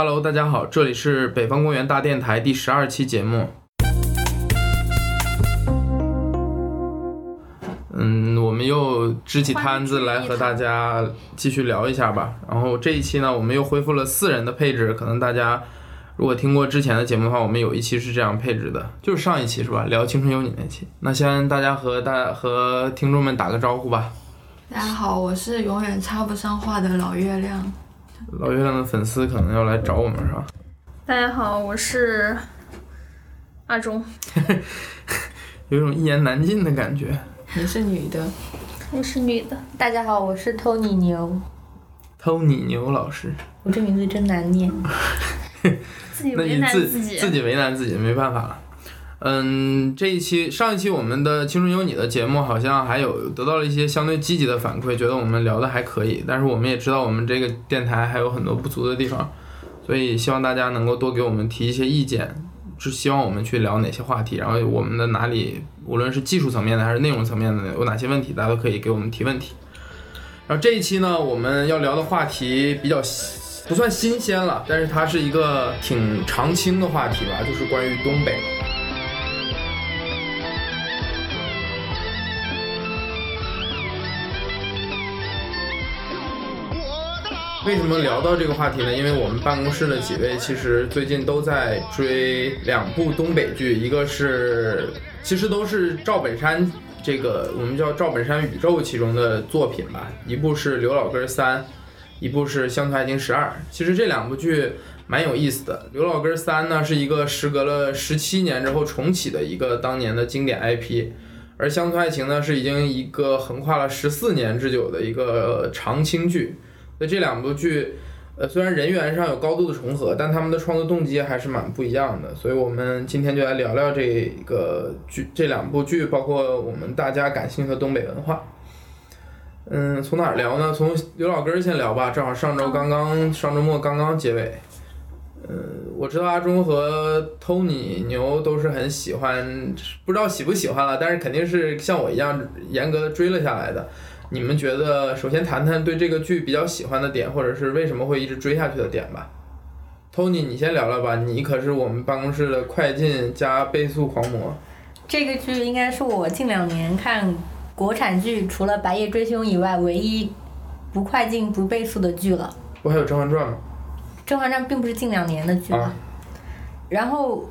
Hello，大家好，这里是北方公园大电台第十二期节目。嗯，我们又支起摊子来和大家继续聊一下吧。然后这一期呢，我们又恢复了四人的配置。可能大家如果听过之前的节目的话，我们有一期是这样配置的，就是上一期是吧？聊《青春有你》那期。那先大家和大和听众们打个招呼吧。大家好，我是永远插不上话的老月亮。老月亮的粉丝可能要来找我们是吧？大家好，我是阿忠。有一种一言难尽的感觉。你是女的，我是女的。大家好，我是 Tony 牛。Tony 牛老师，我这名字真难念。自己 那为难自己。自己为难自己，没办法了。嗯，这一期上一期我们的《青春有你》的节目好像还有得到了一些相对积极的反馈，觉得我们聊的还可以。但是我们也知道我们这个电台还有很多不足的地方，所以希望大家能够多给我们提一些意见，是希望我们去聊哪些话题，然后我们的哪里无论是技术层面的还是内容层面的有哪些问题，大家都可以给我们提问题。然后这一期呢，我们要聊的话题比较不算新鲜了，但是它是一个挺常青的话题吧，就是关于东北。为什么聊到这个话题呢？因为我们办公室的几位其实最近都在追两部东北剧，一个是其实都是赵本山这个我们叫赵本山宇宙其中的作品吧，一部是《刘老根三》，一部是《乡村爱情十二》。其实这两部剧蛮有意思的，《刘老根三》呢是一个时隔了十七年之后重启的一个当年的经典 IP，而《乡村爱情》呢是已经一个横跨了十四年之久的一个长青剧。所以这两部剧，呃，虽然人员上有高度的重合，但他们的创作动机还是蛮不一样的。所以我们今天就来聊聊这个剧，这两部剧，包括我们大家感兴趣的东北文化。嗯，从哪儿聊呢？从刘老根儿先聊吧，正好上周刚刚上周末刚刚结尾。嗯，我知道阿忠和 Tony 牛都是很喜欢，不知道喜不喜欢了，但是肯定是像我一样严格的追了下来的。你们觉得，首先谈谈对这个剧比较喜欢的点，或者是为什么会一直追下去的点吧。Tony，你先聊聊吧，你可是我们办公室的快进加倍速狂魔。这个剧应该是我近两年看国产剧除了《白夜追凶》以外唯一不快进不倍速的剧了。不还有《甄嬛传》吗？《甄嬛传》并不是近两年的剧了。啊然后，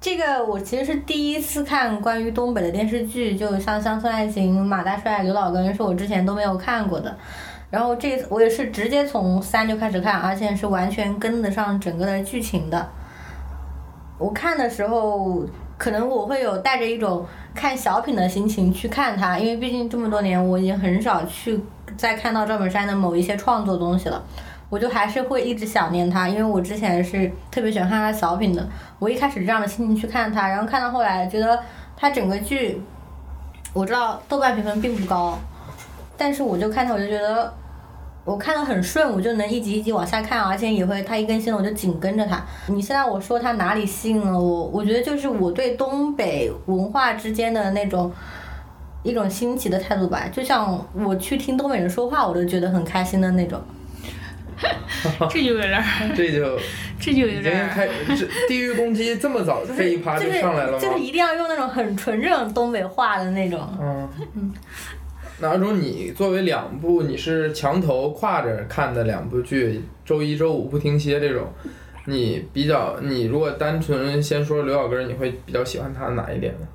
这个我其实是第一次看关于东北的电视剧，就像《乡村爱情》、马大帅、刘老根，是我之前都没有看过的。然后这次我也是直接从三就开始看，而且是完全跟得上整个的剧情的。我看的时候，可能我会有带着一种看小品的心情去看它，因为毕竟这么多年我已经很少去再看到赵本山的某一些创作东西了。我就还是会一直想念他，因为我之前是特别喜欢看他小品的。我一开始这样的心情去看他，然后看到后来觉得他整个剧，我知道豆瓣评分并不高，但是我就看他我就觉得我看得很顺，我就能一集一集往下看，而且也会他一更新了我就紧跟着他。你现在我说他哪里吸引了我，我觉得就是我对东北文化之间的那种。一种新奇的态度吧，就像我去听东北人说话，我都觉得很开心的那种。这就有点儿，这就 这就有点儿。开这地域攻击这么早这一趴就上来了吗？就是一定要用那种很纯正东北话的那种。嗯，那阿忠，你作为两部你是墙头挎着看的两部剧，周一周五不停歇这种，你比较你如果单纯先说刘小根儿，你会比较喜欢他哪一点呢？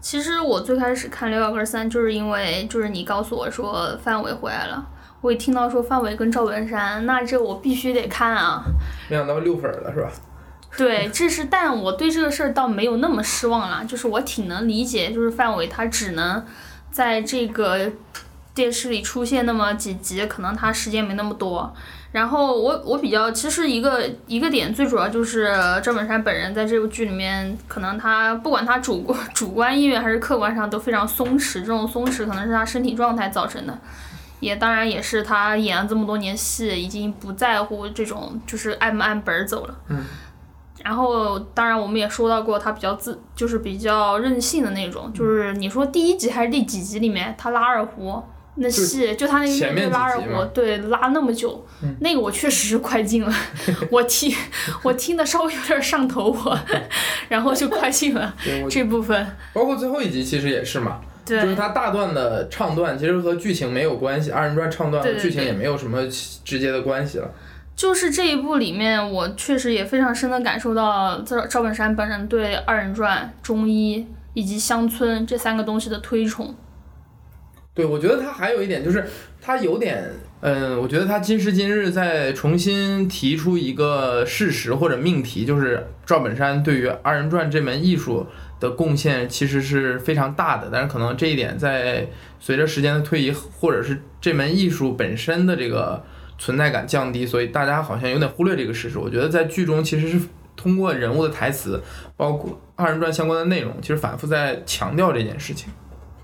其实我最开始看《刘小根三》，就是因为就是你告诉我说范伟回来了，我一听到说范伟跟赵本山，那这我必须得看啊。没想到六分儿了是吧？对，这是，但我对这个事儿倒没有那么失望啦，就是我挺能理解，就是范伟他只能在这个电视里出现那么几集，可能他时间没那么多。然后我我比较其实一个一个点最主要就是赵本山本人在这部剧里面，可能他不管他主观主观意愿还是客观上都非常松弛，这种松弛可能是他身体状态造成的。也当然也是他演了这么多年戏，已经不在乎这种就是按不按本儿走了。嗯。然后，当然我们也说到过，他比较自，就是比较任性的那种。就是你说第一集还是第几集里面，他拉二胡，那戏就他那个乐前面队拉着几集，对拉那么久，嗯那个我确实是快进了，我听我听的稍微有点上头我，然后就快进了这部分，包括最后一集其实也是嘛，就是对它大段的唱段其实和剧情没有关系，二人转唱段和剧情也没有什么直接的关系了。就是这一部里面，我确实也非常深的感受到赵赵本山本人对二人转、中医以及乡村这三个东西的推崇。对，我觉得他还有一点就是，他有点，嗯，我觉得他今时今日在重新提出一个事实或者命题，就是赵本山对于二人转这门艺术的贡献其实是非常大的，但是可能这一点在随着时间的推移，或者是这门艺术本身的这个存在感降低，所以大家好像有点忽略这个事实。我觉得在剧中其实是通过人物的台词，包括二人转相关的内容，其实反复在强调这件事情。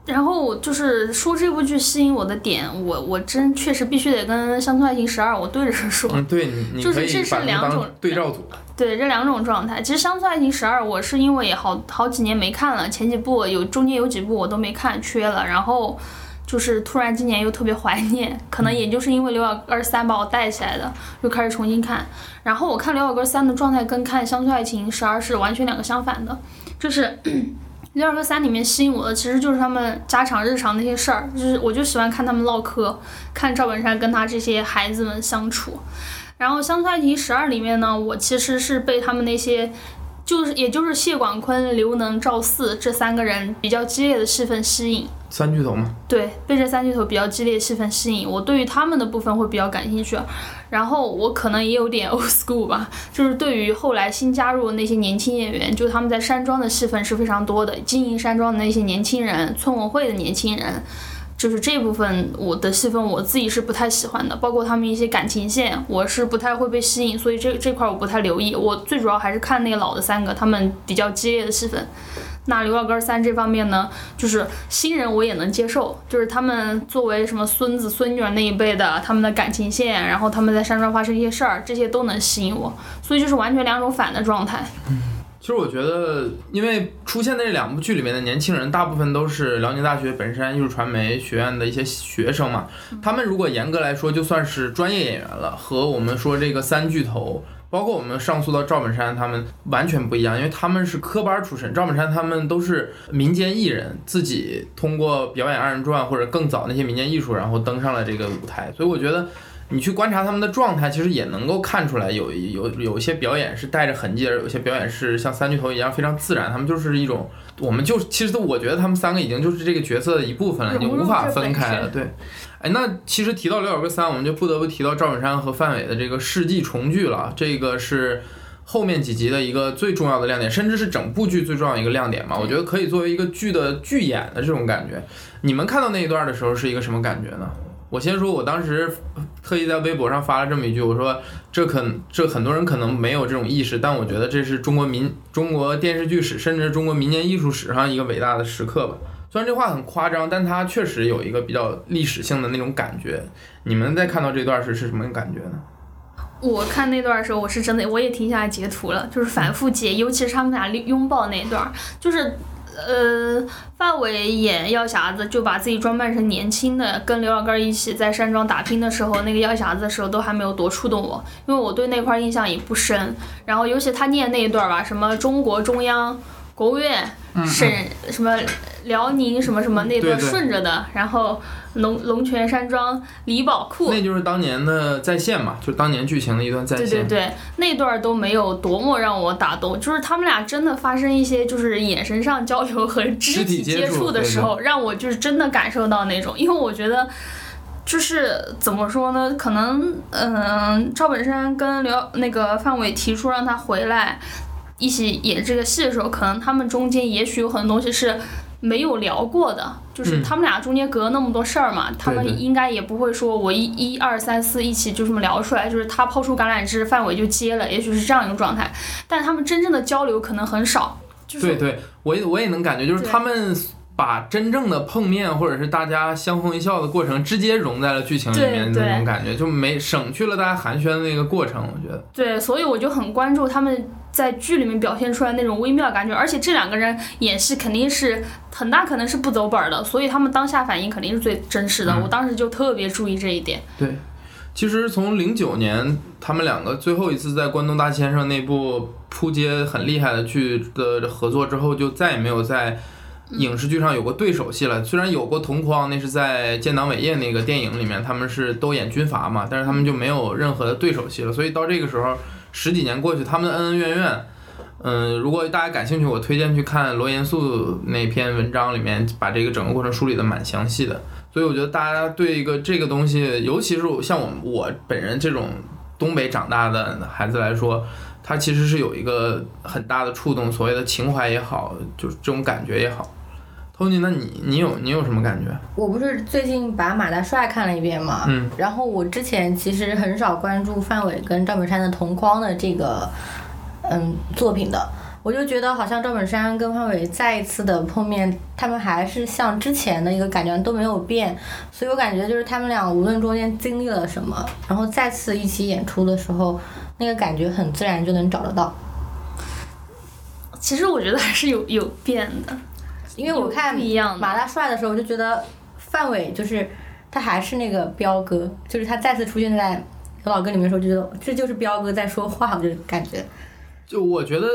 然后就是说这部剧吸引我的点，我我真确实必须得跟《乡村爱情十二》我对着说。嗯，对就是这是两种对照组。对这两种状态，其实《乡村爱情十二》我是因为也好好几年没看了，前几部有中间有几部我都没看，缺了，然后就是突然今年又特别怀念，可能也就是因为《刘老根三》把我带起来的，又开始重新看。然后我看《刘老根三》的状态跟看《乡村爱情十二》是完全两个相反的，就是。《六二哥三》里面吸引我的其实就是他们家常日常那些事儿，就是我就喜欢看他们唠嗑，看赵本山跟他这些孩子们相处。然后《乡村爱情十二》里面呢，我其实是被他们那些，就是也就是谢广坤、刘能、赵四这三个人比较激烈的戏份吸引。三巨头吗，对，被这三巨头比较激烈戏份吸引，我对于他们的部分会比较感兴趣。然后我可能也有点 old school 吧，就是对于后来新加入的那些年轻演员，就他们在山庄的戏份是非常多的，经营山庄的那些年轻人，村委会的年轻人。就是这部分我的戏份我自己是不太喜欢的，包括他们一些感情线，我是不太会被吸引，所以这这块我不太留意。我最主要还是看那个老的三个，他们比较激烈的戏份。那刘老根三这方面呢，就是新人我也能接受，就是他们作为什么孙子孙女儿那一辈的，他们的感情线，然后他们在山庄发生一些事儿，这些都能吸引我，所以就是完全两种反的状态。其实我觉得，因为出现在这两部剧里面的年轻人，大部分都是辽宁大学本山艺术传媒学院的一些学生嘛。他们如果严格来说，就算是专业演员了，和我们说这个三巨头，包括我们上诉到赵本山，他们完全不一样，因为他们是科班出身。赵本山他们都是民间艺人，自己通过表演二人转或者更早那些民间艺术，然后登上了这个舞台。所以我觉得。你去观察他们的状态，其实也能够看出来有，有有有一些表演是带着痕迹，而有些表演是像三巨头一样非常自然。他们就是一种，我们就其实我觉得他们三个已经就是这个角色的一部分了，已经无法分开了。对，哎，那其实提到刘小哥三，我们就不得不提到赵本山和范伟的这个世纪重聚了。这个是后面几集的一个最重要的亮点，甚至是整部剧最重要的一个亮点嘛。我觉得可以作为一个剧的剧演的这种感觉。你们看到那一段的时候是一个什么感觉呢？我先说，我当时特意在微博上发了这么一句，我说这可这很多人可能没有这种意识，但我觉得这是中国民中国电视剧史，甚至是中国民间艺术史上一个伟大的时刻吧。虽然这话很夸张，但它确实有一个比较历史性的那种感觉。你们在看到这段时是什么感觉呢？我看那段的时候，我是真的我也停下来截图了，就是反复截，尤其是他们俩拥抱那段，就是。呃，范伟演药匣子就把自己装扮成年轻的，跟刘老根一起在山庄打拼的时候，那个药匣子的时候都还没有多触动我，因为我对那块印象也不深。然后尤其他念那一段吧，什么中国中央、国务院、省什么辽宁什么什么那段顺着的，然后龙龙泉山庄李宝库，那就是当年的再现嘛，就当年剧情的一段再现。对对对，那段都没有多么让我打动，就是他们俩真的发生一些就是眼神上交流和肢体接触的时候，让我就是真的感受到那种，因为我觉得。就是怎么说呢？可能，嗯，赵本山跟刘那个范伟提出让他回来一起演这个戏的时候，可能他们中间也许有很多东西是没有聊过的，就是他们俩中间隔了那么多事儿嘛，他们应该也不会说我一一二三四一起就这么聊出来，就是他抛出橄榄枝，范伟就接了，也许是这样一个状态，但他们真正的交流可能很少。就是、对对，我也我也能感觉，就是他们。把真正的碰面或者是大家相逢一笑的过程，直接融在了剧情里面那种感觉，就没省去了大家寒暄的那个过程。我觉得，对，所以我就很关注他们在剧里面表现出来那种微妙感觉，而且这两个人演戏肯定是很大可能是不走本儿的，所以他们当下反应肯定是最真实的。嗯我当时就特别注意这一点。对，其实从零九年他们两个最后一次在《关东大先生》那部扑街很厉害的剧的合作之后，就再也没有在影视剧上有过对手戏了。虽然有过同框，那是在《建党伟业》那个电影里面，他们是都演军阀嘛，但是他们就没有任何的对手戏了。所以到这个时候，十几年过去，他们的恩恩怨怨。嗯，如果大家感兴趣，我推荐去看罗严肃那篇文章，里面把这个整个过程梳理的蛮详细的。所以我觉得大家对一个这个东西，尤其是像我我本人这种东北长大的孩子来说，它其实是有一个很大的触动，所谓的情怀也好，就是这种感觉也好。Tony，那你你有你有什么感觉？我不是最近把马大帅看了一遍嘛，嗯，然后我之前其实很少关注范伟跟赵本山的同框的这个嗯作品的，我就觉得好像赵本山跟范伟再一次的碰面，他们还是像之前的一个感觉都没有变，所以我感觉就是他们俩无论中间经历了什么，然后再次一起演出的时候，那个感觉很自然就能找得到。其实我觉得还是有有变的，因为我看不一样马大帅的时候，我就觉得范伟就是他还是那个彪哥，就是他再次出现在有老歌里面的时候，就觉得这就是彪哥在说话，我就感觉。就我觉得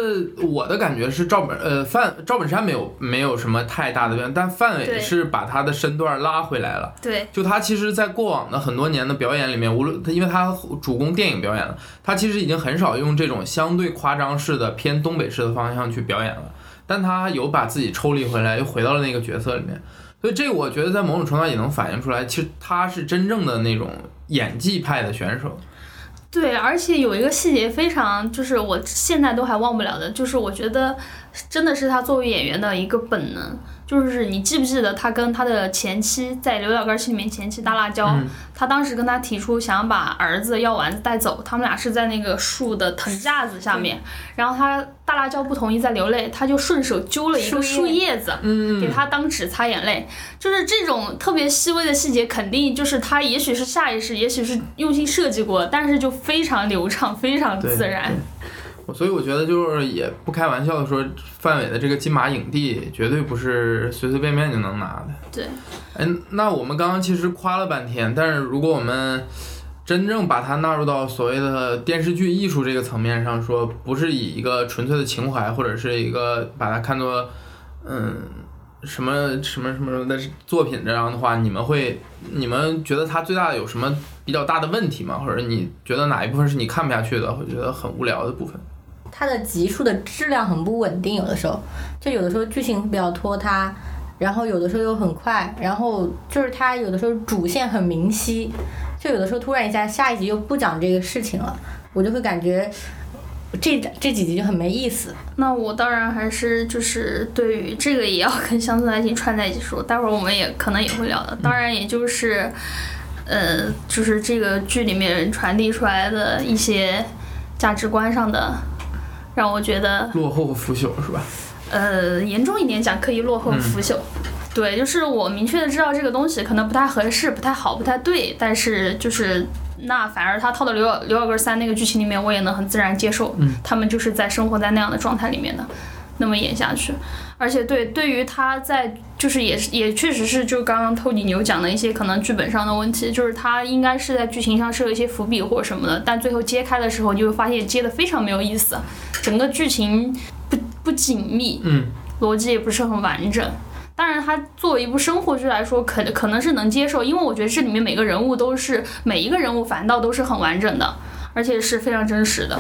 我的感觉是赵本呃范赵本山没有没有什么太大的变，但范伟是把他的身段拉回来了。对就他其实，在过往的很多年的表演里面，无论他因为他主攻电影表演了，他其实已经很少用这种相对夸张式的偏东北式的方向去表演了，但他有把自己抽离回来，又回到了那个角色里面，所以这个我觉得在某种程度上也能反映出来，其实他是真正的那种演技派的选手。对，而且有一个细节非常，就是我现在都还忘不了的，就是我觉得真的是他作为演员的一个本能。就是你记不记得他跟他的前妻在《刘老根戏里面前妻大辣椒，嗯。他当时跟他提出想把儿子药丸子带走，他们俩是在那个树的藤架子下面，然后他大辣椒不同意在流泪，他就顺手揪了一个树叶子，嗯。给他当纸擦眼泪，就是这种特别细微的细节，肯定就是他也许是下意识，也许是用心设计过，但是就非常流畅，非常自然。对所以我觉得就是也不开玩笑的说，范伟的这个金马影帝绝对不是随随便便就能拿的。对，哎，那我们刚刚其实夸了半天，但是如果我们真正把它纳入到所谓的电视剧艺术这个层面上说，不是以一个纯粹的情怀，或者是一个把它看作嗯什么什么什么的作品这样的话，你们会你们觉得它最大的有什么比较大的问题吗？或者你觉得哪一部分是你看不下去的，会觉得很无聊的部分？它的集数的质量很不稳定，有的时候就有的时候剧情比较拖沓，然后有的时候又很快，然后就是它有的时候主线很明晰，就有的时候突然一下下一集又不讲这个事情了，我就会感觉这这几集就很没意思。那我当然还是就是对于这个也要跟乡村爱情串在一起说，待会儿我们也可能也会聊的。当然，也就是，呃，就是这个剧里面传递出来的一些价值观上的，让我觉得落后腐朽是吧？呃，严重一点讲，可以落后腐朽。对，就是我明确的知道这个东西可能不太合适、不太好、不太对，但是就是那反而他套到刘老刘老根三那个剧情里面，我也能很自然接受。嗯，他们就是在生活在那样的状态里面的，那么演下去。而且对，对于他在就是也是也确实是就刚刚透底牛讲的一些可能剧本上的问题，就是他应该是在剧情上设一些伏笔或者什么的，但最后揭开的时候，你就会发现揭的非常没有意思，整个剧情不不紧密，嗯，逻辑也不是很完整。当然，他作为一部生活剧来说，可可能是能接受，因为我觉得这里面每个人物都是每一个人物反倒都是很完整的，而且是非常真实的。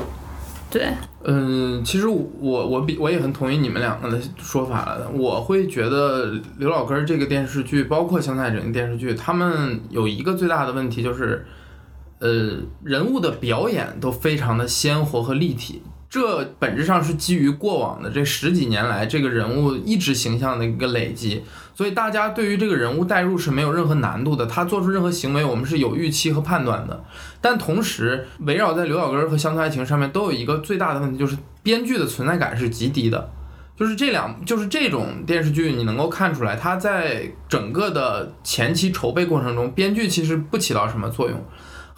对，嗯，其实我我比我也很同意你们两个的说法了。我会觉得刘老根儿这个电视剧，包括《香菜人》电视剧，他们有一个最大的问题就是，呃，人物的表演都非常的鲜活和立体。这本质上是基于过往的这十几年来这个人物一直形象的一个累积，所以大家对于这个人物代入是没有任何难度的。他做出任何行为，我们是有预期和判断的。但同时，围绕在刘小根和乡村爱情上面，都有一个最大的问题，就是编剧的存在感是极低的。就是这两，就是这种电视剧，你能够看出来，它在整个的前期筹备过程中，编剧其实不起到什么作用。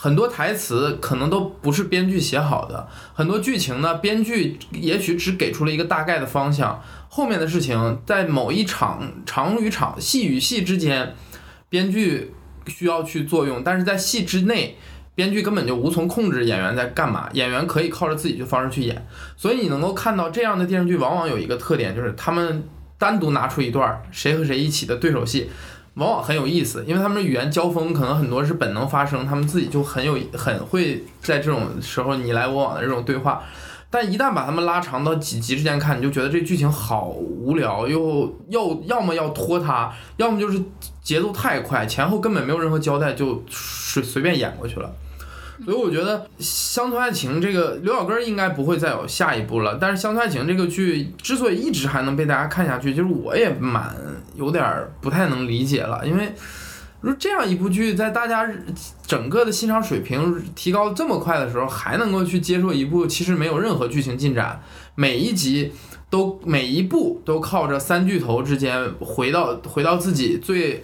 很多台词可能都不是编剧写好的，很多剧情呢，编剧也许只给出了一个大概的方向，后面的事情在某一场场与场、戏与戏之间，编剧需要去作用，但是在戏之内。编剧根本就无从控制演员在干嘛，演员可以靠着自己的方式去演，所以你能够看到这样的电视剧，往往有一个特点，就是他们单独拿出一段谁和谁一起的对手戏，往往很有意思，因为他们语言交锋可能很多是本能发生，他们自己就很有很会在这种时候你来我往的这种对话，但一旦把他们拉长到几集之间看，你就觉得这剧情好无聊，又又要么要拖沓，要么就是节奏太快，前后根本没有任何交代，就随随便演过去了。所以我觉得《乡村爱情》这个刘小根应该不会再有下一部了。但是《乡村爱情》这个剧之所以一直还能被大家看下去，就是我也蛮有点不太能理解了。因为如这样一部剧，在大家整个的欣赏水平提高这么快的时候，还能够去接受一部其实没有任何剧情进展，每一集都每一部都靠着三巨头之间回到回到自己最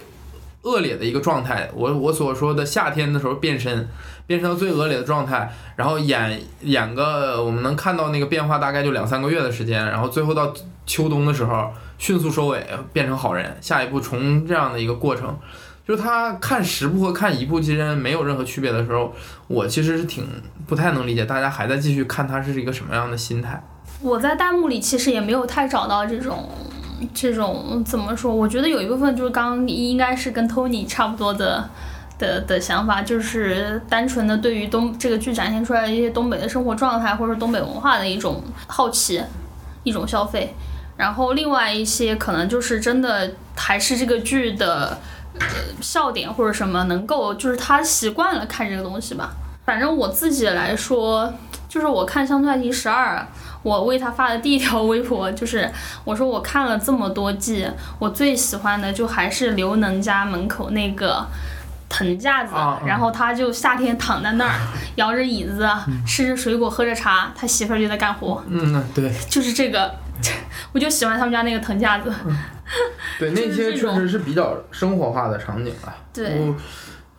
恶劣的一个状态。我我所说的夏天的时候变身。变成最恶劣的状态，然后演演个我们能看到那个变化，大概就两三个月的时间，然后最后到秋冬的时候迅速收尾，变成好人，下一步从这样的一个过程，就是他看十部和看一部之间没有任何区别的时候，我其实是挺不太能理解大家还在继续看他是一个什么样的心态。我在弹幕里其实也没有太找到这种这种怎么说，我觉得有一部分就是刚应该是跟 Tony 差不多的。的的想法就是单纯的对于东这个剧展现出来的一些东北的生活状态，或者东北文化的一种好奇，一种消费。然后另外一些可能就是真的还是这个剧的呃笑点或者什么能够就是他习惯了看这个东西吧。反正我自己来说，就是我看《乡村爱情十二》，我为他发的第一条微博就是我说我看了这么多季，我最喜欢的就还是刘能家门口那个。藤架子，然后他就夏天躺在那儿，摇着椅子，吃着水果，喝着茶，他媳妇儿就在干活。嗯，对，就是这个，我就喜欢他们家那个藤架子。对，那些确实是比较生活化的场景啊。对，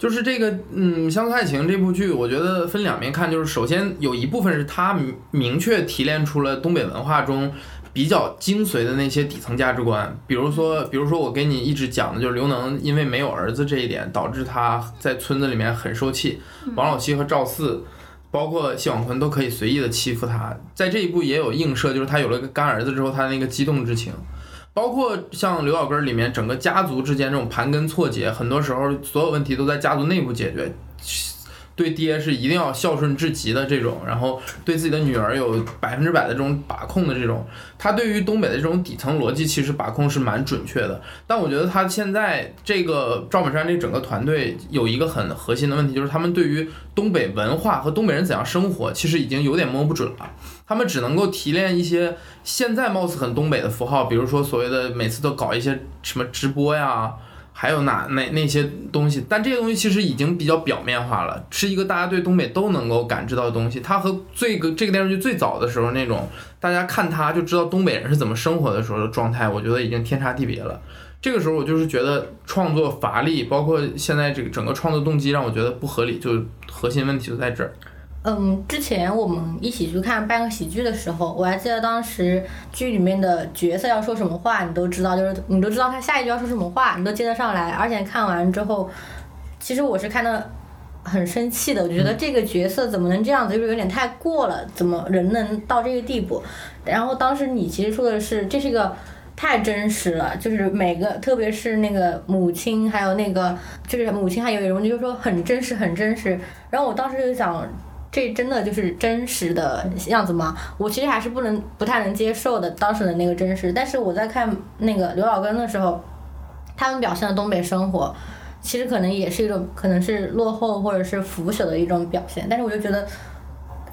就是这个，嗯，《乡村爱情》这部剧，我觉得分两面看，就是首先有一部分是他明确提炼出了东北文化中。比较精髓的那些底层价值观，比如说，比如说我给你一直讲的就是刘能因为没有儿子这一点，导致他在村子里面很受气。王老七和赵四，包括谢广坤都可以随意的欺负他。在这一步也有映射，就是他有了个干儿子之后，他那个激动之情。包括像刘老根里面整个家族之间这种盘根错节，很多时候所有问题都在家族内部解决。对爹是一定要孝顺至极的这种，然后对自己的女儿有百分之百的这种把控的这种，他对于东北的这种底层逻辑其实把控是蛮准确的。但我觉得他现在这个赵本山这整个团队有一个很核心的问题，就是他们对于东北文化和东北人怎样生活，其实已经有点摸不准了。他们只能够提炼一些现在貌似很东北的符号，比如说所谓的每次都搞一些什么直播呀。还有哪那那些东西，但这些东西其实已经比较表面化了，是一个大家对东北都能够感知到的东西。它和最个这个电视剧最早的时候那种大家看它就知道东北人是怎么生活的时候的状态，我觉得已经天差地别了。这个时候我就是觉得创作乏力，包括现在这个整个创作动机让我觉得不合理，就核心问题就在这儿。嗯，之前我们一起去看半个喜剧的时候，我还记得当时剧里面的角色要说什么话，你都知道，就是你都知道他下一句要说什么话，你都接得上来。而且看完之后，其实我是看的很生气的，我觉得这个角色怎么能这样子，就是有点太过了，怎么人能到这个地步？然后当时你其实说的是，这是一个太真实了，就是每个，特别是那个母亲，还有那个就是母亲，还有一种就是说很真实，很真实。然后我当时就想。这真的就是真实的样子吗？我其实还是不能不太能接受的当时的那个真实。但是我在看那个刘老根的时候，他们表现的东北生活，其实可能也是一种可能是落后或者是腐朽的一种表现。但是我就觉得。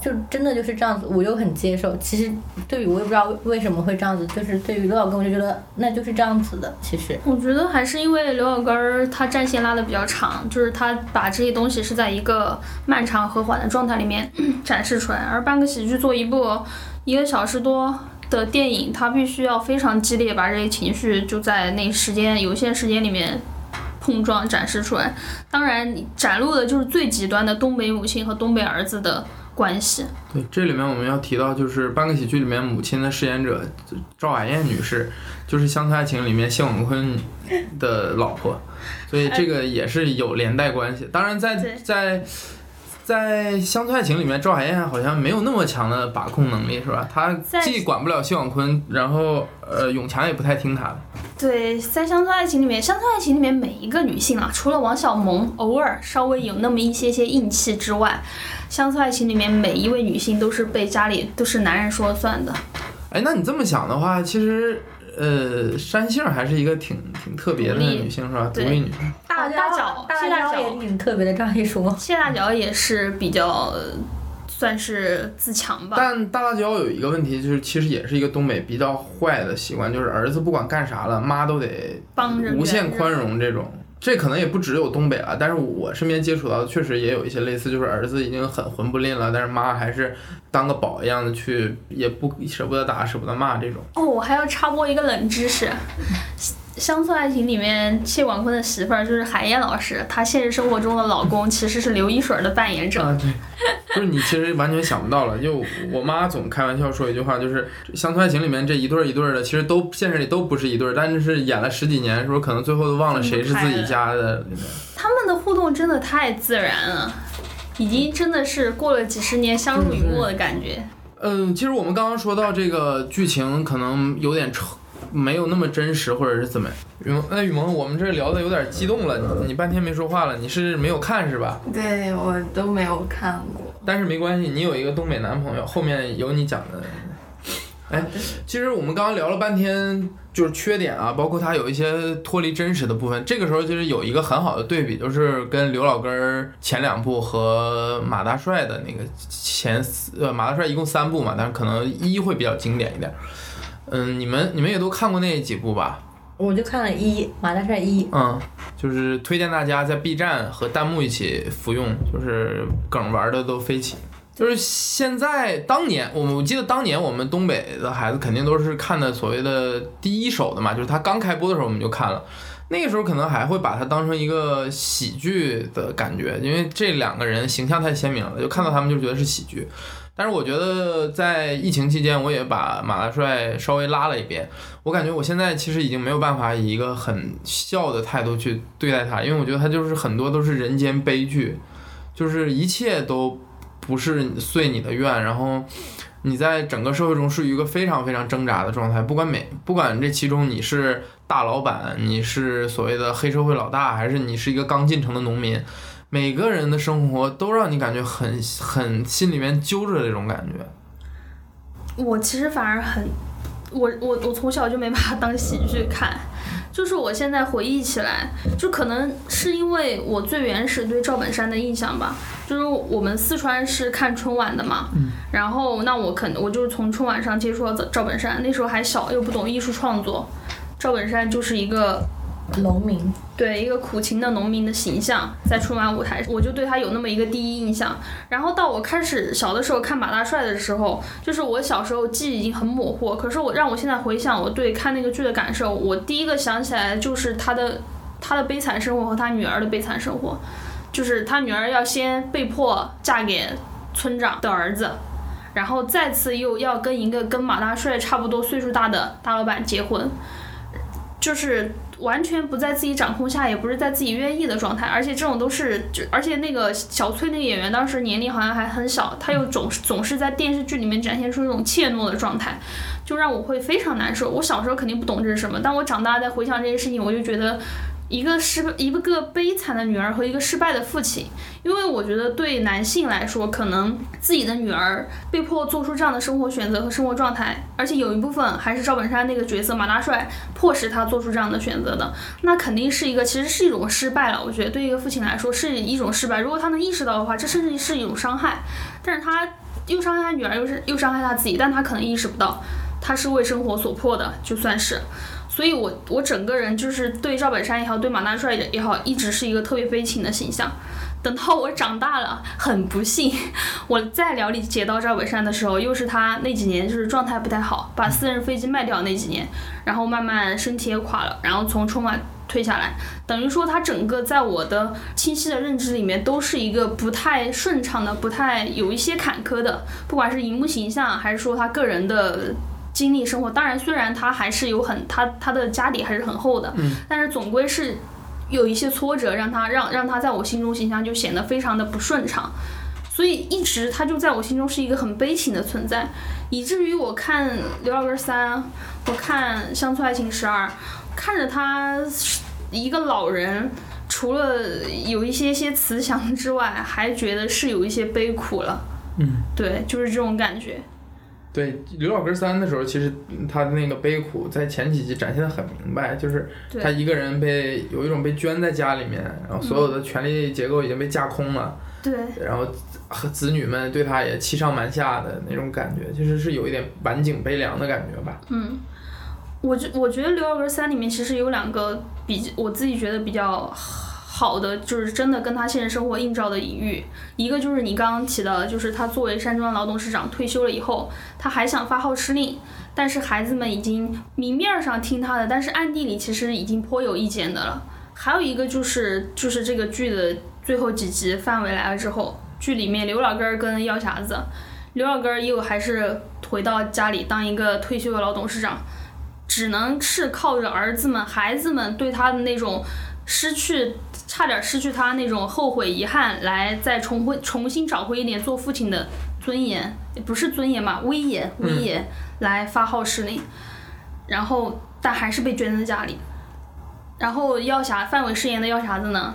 就真的就是这样子，我又很接受。其实对于我也不知道为什么会这样子，就是对于刘老根，我就觉得那就是这样子的。其实我觉得还是因为刘老根儿他战线拉的比较长，就是他把这些东西是在一个漫长和缓的状态里面展示出来。而半个喜剧做一部一个小时多的电影，它必须要非常激烈，把这些情绪就在那时间有限时间里面。碰撞展示出来。当然，展露的就是最极端的东北母亲和东北儿子的关系。对，这里面我们要提到就是《半个喜剧》里面母亲的饰演者赵雅燕女士，就是《乡村爱情》里面谢广坤的老婆，所以这个也是有连带关系。当然在，对在在《乡村爱情》里面，赵海燕好像没有那么强的把控能力，是吧？她既管不了谢广坤，然后呃，永强也不太听她的。对，在《乡村爱情》里面，《乡村爱情》里面每一个女性啊，除了王小蒙偶尔稍微有那么一些些硬气之外，《乡村爱情》里面每一位女性都是被家里都是男人说了算的。哎，那你这么想的话，其实呃，山杏儿还是一个挺挺特别的女性，是吧？独对立女性。大大脚，大谢大脚也，挺特别的，这样一说，谢大脚也是比较呃算是自强吧。但大辣椒有一个问题，就是其实也是一个东北比较坏的习惯，就是儿子不管干啥了，妈都得帮着无限宽容这种。这可能也不只有东北了，但是我身边接触到的确实也有一些类似，就是儿子已经很混不吝了，但是妈还是当个宝一样的去，也不舍不得打，舍不得骂这种。哦，我还要插播一个冷知识，《乡村爱情》里面谢广坤的媳妇儿就是海燕老师，她现实生活中的老公其实是刘一水儿的扮演者。啊，对，就是你其实完全想不到了。就我妈总开玩笑说一句话，就是《乡村爱情》里面这一对儿一对儿的，其实都现实里都不是一对儿，但是演了十几年，是不是可能最后都忘了谁是自己家的？他们的互动真的太自然了，已经真的是过了几十年相濡以沫的感觉。嗯，其实我们刚刚说到这个剧情可能有点抽，没有那么真实，或者是怎么样？雨萌，那雨萌，我们这聊的有点激动了，你你半天没说话了，你是没有看是吧？对我都没有看过。但是没关系，你有一个东北男朋友，后面有你讲的。哎，其实我们刚刚聊了半天，就是缺点啊，包括他有一些脱离真实的部分。这个时候其实有一个很好的对比，就是跟刘老根儿前两部和马大帅的那个前四呃马大帅一共三部嘛，但是可能一会比较经典一点。嗯，你们你们也都看过那几部吧？我就看了一马大帅一，嗯，就是推荐大家在 B 站和弹幕一起服用，就是梗玩的都飞起。就是现在，当年我们我记得当年我们东北的孩子肯定都是看的所谓的第一手的嘛，就是他刚开播的时候我们就看了，那个时候可能还会把它当成一个喜剧的感觉，因为这两个人形象太鲜明了，就看到他们就觉得是喜剧。但是我觉得在疫情期间，我也把马大帅稍微拉了一遍。我感觉我现在其实已经没有办法以一个很笑的态度去对待他，因为我觉得他就是很多都是人间悲剧，就是一切都不是遂你的愿，然后你在整个社会中是一个非常非常挣扎的状态。不管每不管这其中你是大老板，你是所谓的黑社会老大，还是你是一个刚进城的农民。每个人的生活都让你感觉很很心里面揪着这种感觉。我其实反而很，我我我从小就没把它当喜剧看，就是我现在回忆起来，就可能是因为我最原始对赵本山的印象吧，就是我们四川是看春晚的嘛，然后那我肯我就是从春晚上接触到赵赵本山，那时候还小又不懂艺术创作，赵本山就是一个农民，对一个苦情的农民的形象，在春晚舞台，我就对他有那么一个第一印象。然后到我开始小的时候看马大帅的时候，就是我小时候记忆已经很模糊，可是我让我现在回想我对看那个剧的感受，我第一个想起来就是他的他的悲惨生活和他女儿的悲惨生活，就是他女儿要先被迫嫁给村长的儿子。然后再次又要跟一个跟马大帅差不多岁数大的大老板结婚，就是完全不在自己掌控下，也不是在自己愿意的状态，而且这种都是，就而且那个小崔那个演员当时年龄好像还很小，他又总是总是在电视剧里面展现出一种怯懦的状态，就让我会非常难受。我小时候肯定不懂这是什么，但我长大再回想这些事情，我就觉得。一个失一个个悲惨的女儿和一个失败的父亲，因为我觉得对男性来说，可能自己的女儿被迫做出这样的生活选择和生活状态，而且有一部分还是赵本山那个角色马大帅迫使他做出这样的选择的，那肯定是一个其实是一种失败了。我觉得对一个父亲来说是一种失败，如果他能意识到的话，这甚至是一种伤害。但是他又伤害他女儿，又是又伤害他自己，但他可能意识不到，他是为生活所迫的，就算是。所以我我整个人就是对赵本山也好，对马大帅也好，一直是一个特别悲情的形象。等到我长大了，很不幸，我再了解到赵本山的时候，又是他那几年就是状态不太好，把私人飞机卖掉那几年，然后慢慢身体也垮了，然后从春晚退下来，等于说他整个在我的清晰的认知里面都是一个不太顺畅的，不太有一些坎坷的，不管是荧幕形象还是说他个人的。经历生活，当然虽然他还是有很他他的家底还是很厚的，嗯但是总归是有一些挫折，让他让让他在我心中形象就显得非常的不顺畅，所以一直他就在我心中是一个很悲情的存在，以至于我看《刘老根三》，我看《乡村爱情十二》，看着他一个老人。除了有一些些慈祥之外，还觉得是有一些悲苦了。嗯，对，就是这种感觉。对《刘老根三》的时候，其实他的那个悲苦在前几集展现的很明白，就是他一个人被有一种被圈在家里面，然后所有的权力结构已经被架空了，对，然后和子女们对他也欺上瞒下的那种感觉，其实是有一点晚景悲凉的感觉吧。嗯，我觉我觉得《刘老根三》里面其实有两个比我自己觉得比较好的，就是真的跟他现实生活映照的隐喻。一个就是你刚刚提到的，就是他作为山庄劳动市长退休了以后，他还想发号施令，但是孩子们已经明面上听他的，但是暗地里其实已经颇有意见的了。还有一个就是就是这个剧的最后几集范伟来了之后，剧里面刘老根儿跟药匣子，刘老根儿又还是回到家里当一个退休的老董事长，只能是靠着儿子们、孩子们对他的那种失去，差点失去他那种后悔、遗憾，来再重回、重新找回一点做父亲的尊严，也不是尊严嘛，威严、威严，来发号施令。然后，但还是被圈在家里。然后药匣范伟饰演的药匣子呢，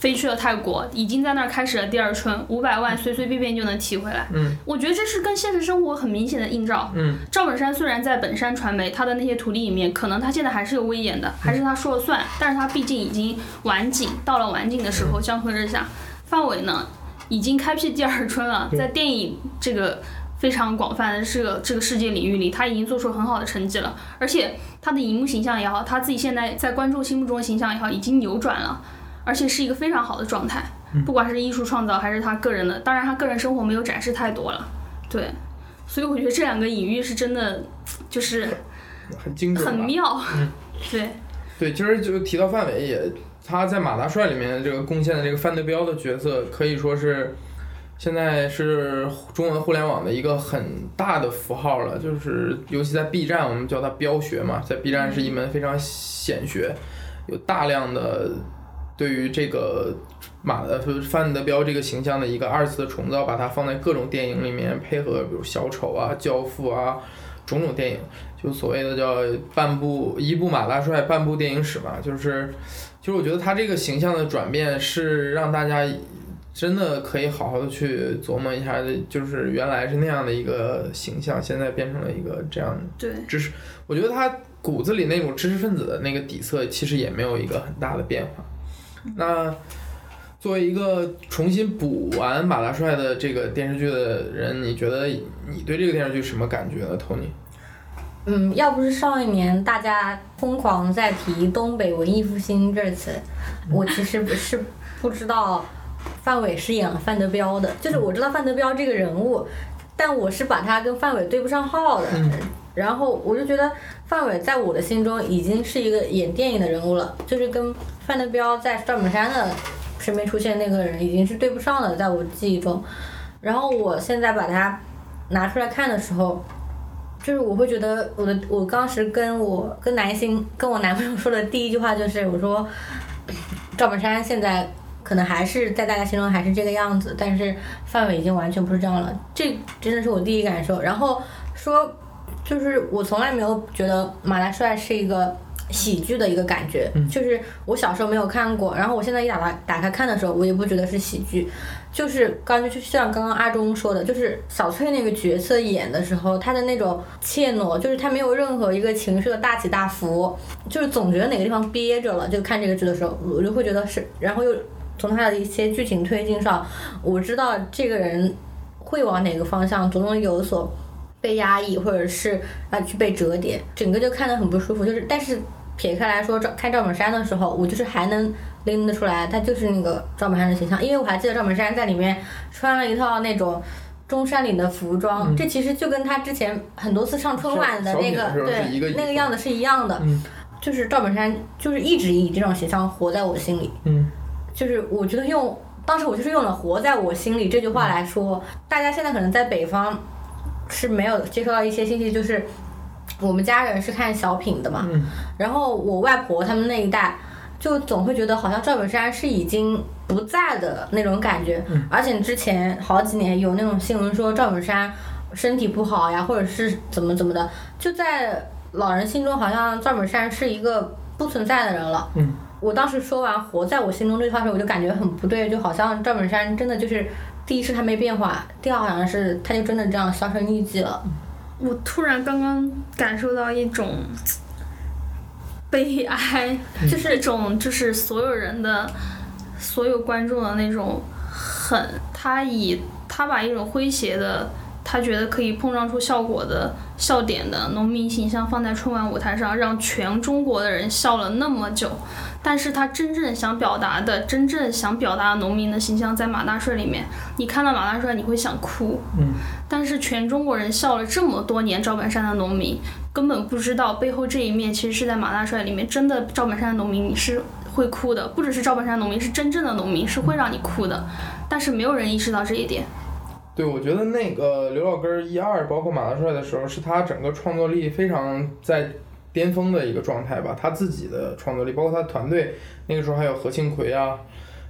飞去了泰国，已经在那儿开始了第二春，五百万随随便便就能提回来。嗯，我觉得这是跟现实生活很明显的映照。嗯，赵本山虽然在本山传媒他的那些徒弟里面，可能他现在还是有威严的，还是他说了算，但是他毕竟已经晚景，到了晚景的时候，江河日下。范伟呢，已经开辟第二春了，在电影这个。非常广泛的这个这个世界领域里，他已经做出很好的成绩了，而且他的荧幕形象也好，他自己现在在观众心目中的形象也好，已经扭转了，而且是一个非常好的状态。不管是艺术创造还是他个人的，当然他个人生活没有展示太多了，对，所以我觉得这两个隐喻是真的，就是很精准，很妙，对，对，其实就提到范伟也，他在马大帅里面这个贡献的这个范德彪的角色，可以说是现在是中文互联网的一个很大的符号了。就是尤其在 B 站，我们叫它彪学嘛，在 B 站是一门非常显学，有大量的对于这个马呃范德彪这个形象的一个二次的重造，把它放在各种电影里面，配合比如小丑啊、教父啊种种电影。就所谓的叫半部一部马大帅半部电影史嘛，就是就是我觉得他这个形象的转变是让大家真的可以好好的去琢磨一下，就是原来是那样的一个形象，现在变成了一个这样对，知识，我觉得他骨子里那种知识分子的那个底色其实也没有一个很大的变化。那作为一个重新补完马大帅的这个电视剧的人，你觉得你对这个电视剧什么感觉呢，Tony？嗯，要不是上一年大家疯狂在提东北文艺复兴这词，我其实不是不知道范伟是演了范德彪的，就是我知道范德彪这个人物，但我是把他跟范伟对不上号的。然后我就觉得范伟在我的心中已经是一个演电影的人物了，就是跟范德彪在赵本山的身边出现那个人已经是对不上的，在我记忆中。然后我现在把它拿出来看的时候，就是我会觉得我的我当时跟我跟男性跟我男朋友说的第一句话就是我说赵本山现在可能还是在大家心中还是这个样子，但是范伟已经完全不是这样了，这真的是我第一感受。然后说就是我从来没有觉得马大帅是一个。喜剧的一个感觉，就是我小时候没有看过，然后我现在一打开打开看的时候，我也不觉得是喜剧，就是刚就像刚刚阿忠说的，就是小翠那个角色演的时候，她的那种怯懦，就是她没有任何一个情绪的大起大伏，就是总觉得哪个地方憋着了。就看这个剧的时候，我就会觉得是，然后又从她的一些剧情推进上，我知道这个人会往哪个方向，总能有所被压抑，或者是啊去被折叠，整个就看得很不舒服。就是但是。撇开来说，赵看赵本山的时候，我就是还能拎得出来，他就是那个赵本山的形象，因为我还记得赵本山在里面穿了一套那种中山领的服装，嗯这其实就跟他之前很多次上春晚的那个对那个样子是一样的。嗯就是赵本山就是一直以这种形象活在我心里。嗯，就是我觉得用当时我就是用了“活在我心里”这句话来说，大家现在可能在北方是没有接收到一些信息，就是我们家人是看小品的嘛，嗯然后我外婆他们那一代就总会觉得好像赵本山是已经不在的那种感觉，而且之前好几年有那种新闻说赵本山身体不好呀，或者是怎么怎么的，就在老人心中好像赵本山是一个不存在的人了。嗯，我当时说完“活在我心中”这句话的时候，我就感觉很不对，就好像赵本山真的就是第一是他没变化，第二好像是他就真的这样销声匿迹了。我突然刚刚感受到一种悲哀，就是一种就是所有人的所有观众的那种狠，他以他把一种诙谐的。他觉得可以碰撞出效果的笑点的农民形象放在春晚舞台上，让全中国的人笑了那么久，但是他真正想表达的、真正想表达农民的形象在马大帅里面，你看到马大帅你会想哭，嗯，但是全中国人笑了这么多年赵本山的农民，根本不知道背后这一面其实是在马大帅里面，真的赵本山的农民你是会哭的，不只是赵本山农民，是真正的农民是会让你哭的，但是没有人意识到这一点。对，我觉得那个刘老根儿一二，包括马大帅的时候，是他整个创作力非常在巅峰的一个状态吧。他自己的创作力，包括他团队，那个时候还有何庆魁啊，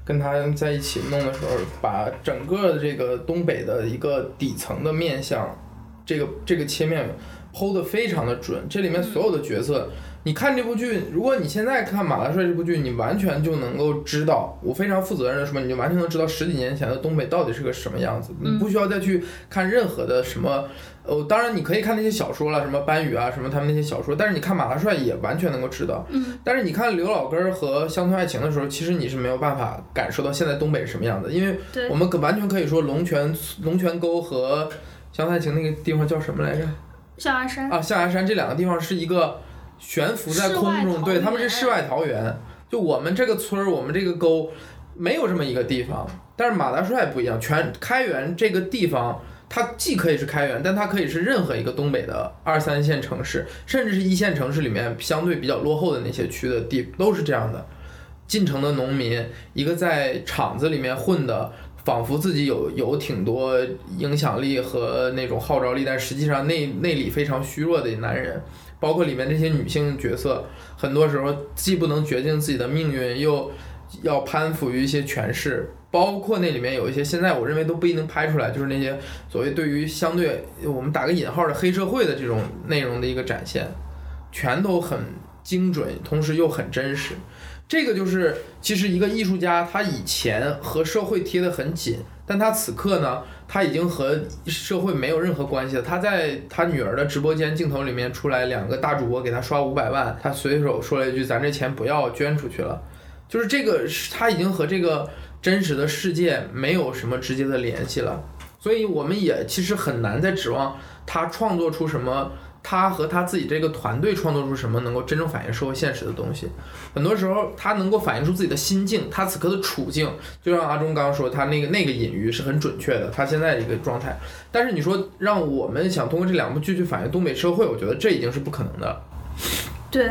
跟他在一起弄的时候，把整个的这个东北的一个底层的面相，这个这个切面剖的非常的准。这里面所有的角色，你看这部剧，如果你现在看马大帅这部剧，你完全就能够知道，我非常负责任的说，你就完全能知道十几年前的东北到底是个什么样子。你不需要再去看任何的什么，呃，当然你可以看那些小说了，什么班宇啊，什么他们那些小说，但是你看马大帅也完全能够知道。嗯。但是你看刘老根儿和乡村爱情的时候，其实你是没有办法感受到现在东北是什么样子，因为我们可完全可以说龙泉龙泉沟和乡村爱情那个地方叫什么来着？象牙山，啊，象牙山这两个地方是一个悬浮在空中，对，他们是世外桃源。就我们这个村儿，我们这个沟，没有这么一个地方。但是马大帅不一样，全开原这个地方，它既可以是开原，但它可以是任何一个东北的二三线城市，甚至是一线城市里面相对比较落后的那些区的地，都是这样的。进城的农民，一个在厂子里面混的，仿佛自己有有挺多影响力和那种号召力，但实际上内内里非常虚弱的男人，包括里面这些女性角色，很多时候既不能决定自己的命运，又要攀附于一些权势，包括那里面有一些现在我认为都不一定拍出来，就是那些所谓对于相对我们打个引号的黑社会的这种内容的一个展现，全都很精准，同时又很真实。这个就是，其实一个艺术家，他以前和社会贴得很紧，但他此刻呢，他已经和社会没有任何关系了。他在他女儿的直播间镜头里面出来，两个大主播给他刷五百万，他随手说了一句：“咱这钱不要捐出去了。”就是这个，他已经和这个真实的世界没有什么直接的联系了。所以我们也其实很难再指望他创作出什么。他和他自己这个团队创作出什么能够真正反映社会现实的东西？很多时候，他能够反映出自己的心境，他此刻的处境。就像阿忠刚刚说，他那个那个隐喻是很准确的，他现在的一个状态。但是你说让我们想通过这两部剧去反映东北社会，我觉得这已经是不可能的。对，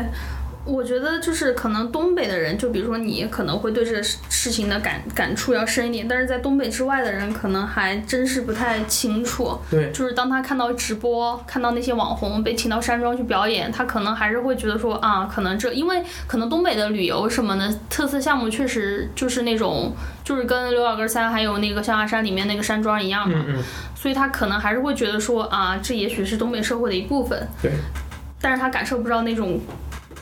我觉得就是可能东北的人，就比如说你可能会对这个事事情的感感触要深一点，但是在东北之外的人可能还真是不太清楚。对，就是当他看到直播，看到那些网红被请到山庄去表演，他可能还是会觉得说啊，可能这因为可能东北的旅游什么的特色项目确实就是那种就是跟刘老根山还有那个象牙山里面那个山庄一样嘛，嗯嗯，所以他可能还是会觉得说啊，这也许是东北社会的一部分。对。但是他感受不到那种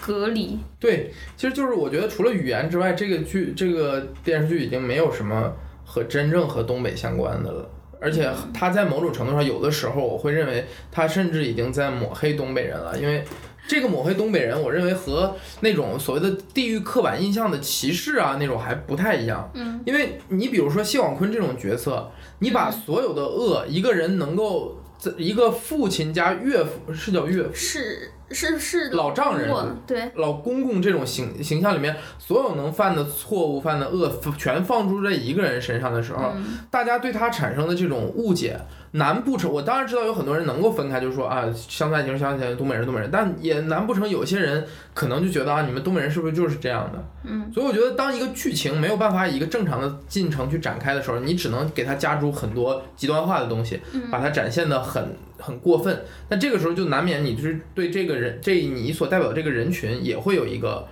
隔离。对，其实就是我觉得除了语言之外，这个剧这个电视剧已经没有什么和真正和东北相关的了。而且他在某种程度上，有的时候我会认为他甚至已经在抹黑东北人了，因为这个抹黑东北人，我认为和那种所谓的地域刻板印象的歧视啊那种还不太一样。嗯，因为你比如说谢广坤这种角色，你把所有的恶，一个人能够在一个父亲加岳父是叫岳父是是是老丈人对，老公公这种形形象里面，所有能犯的错误、犯的恶，全放诸在一个人身上的时候，嗯。大家对他产生的这种误解，难不成我当然知道有很多人能够分开，就是说啊，乡村爱情是乡村爱情，东北人东北人，但也难不成有些人可能就觉得啊，你们东北人是不是就是这样的？嗯，所以我觉得当一个剧情没有办法以一个正常的进程去展开的时候，你只能给它加入很多极端化的东西，把它展现的很很过分。那这个时候就难免你就是对这个人，这你所代表的这个人群也会有一个。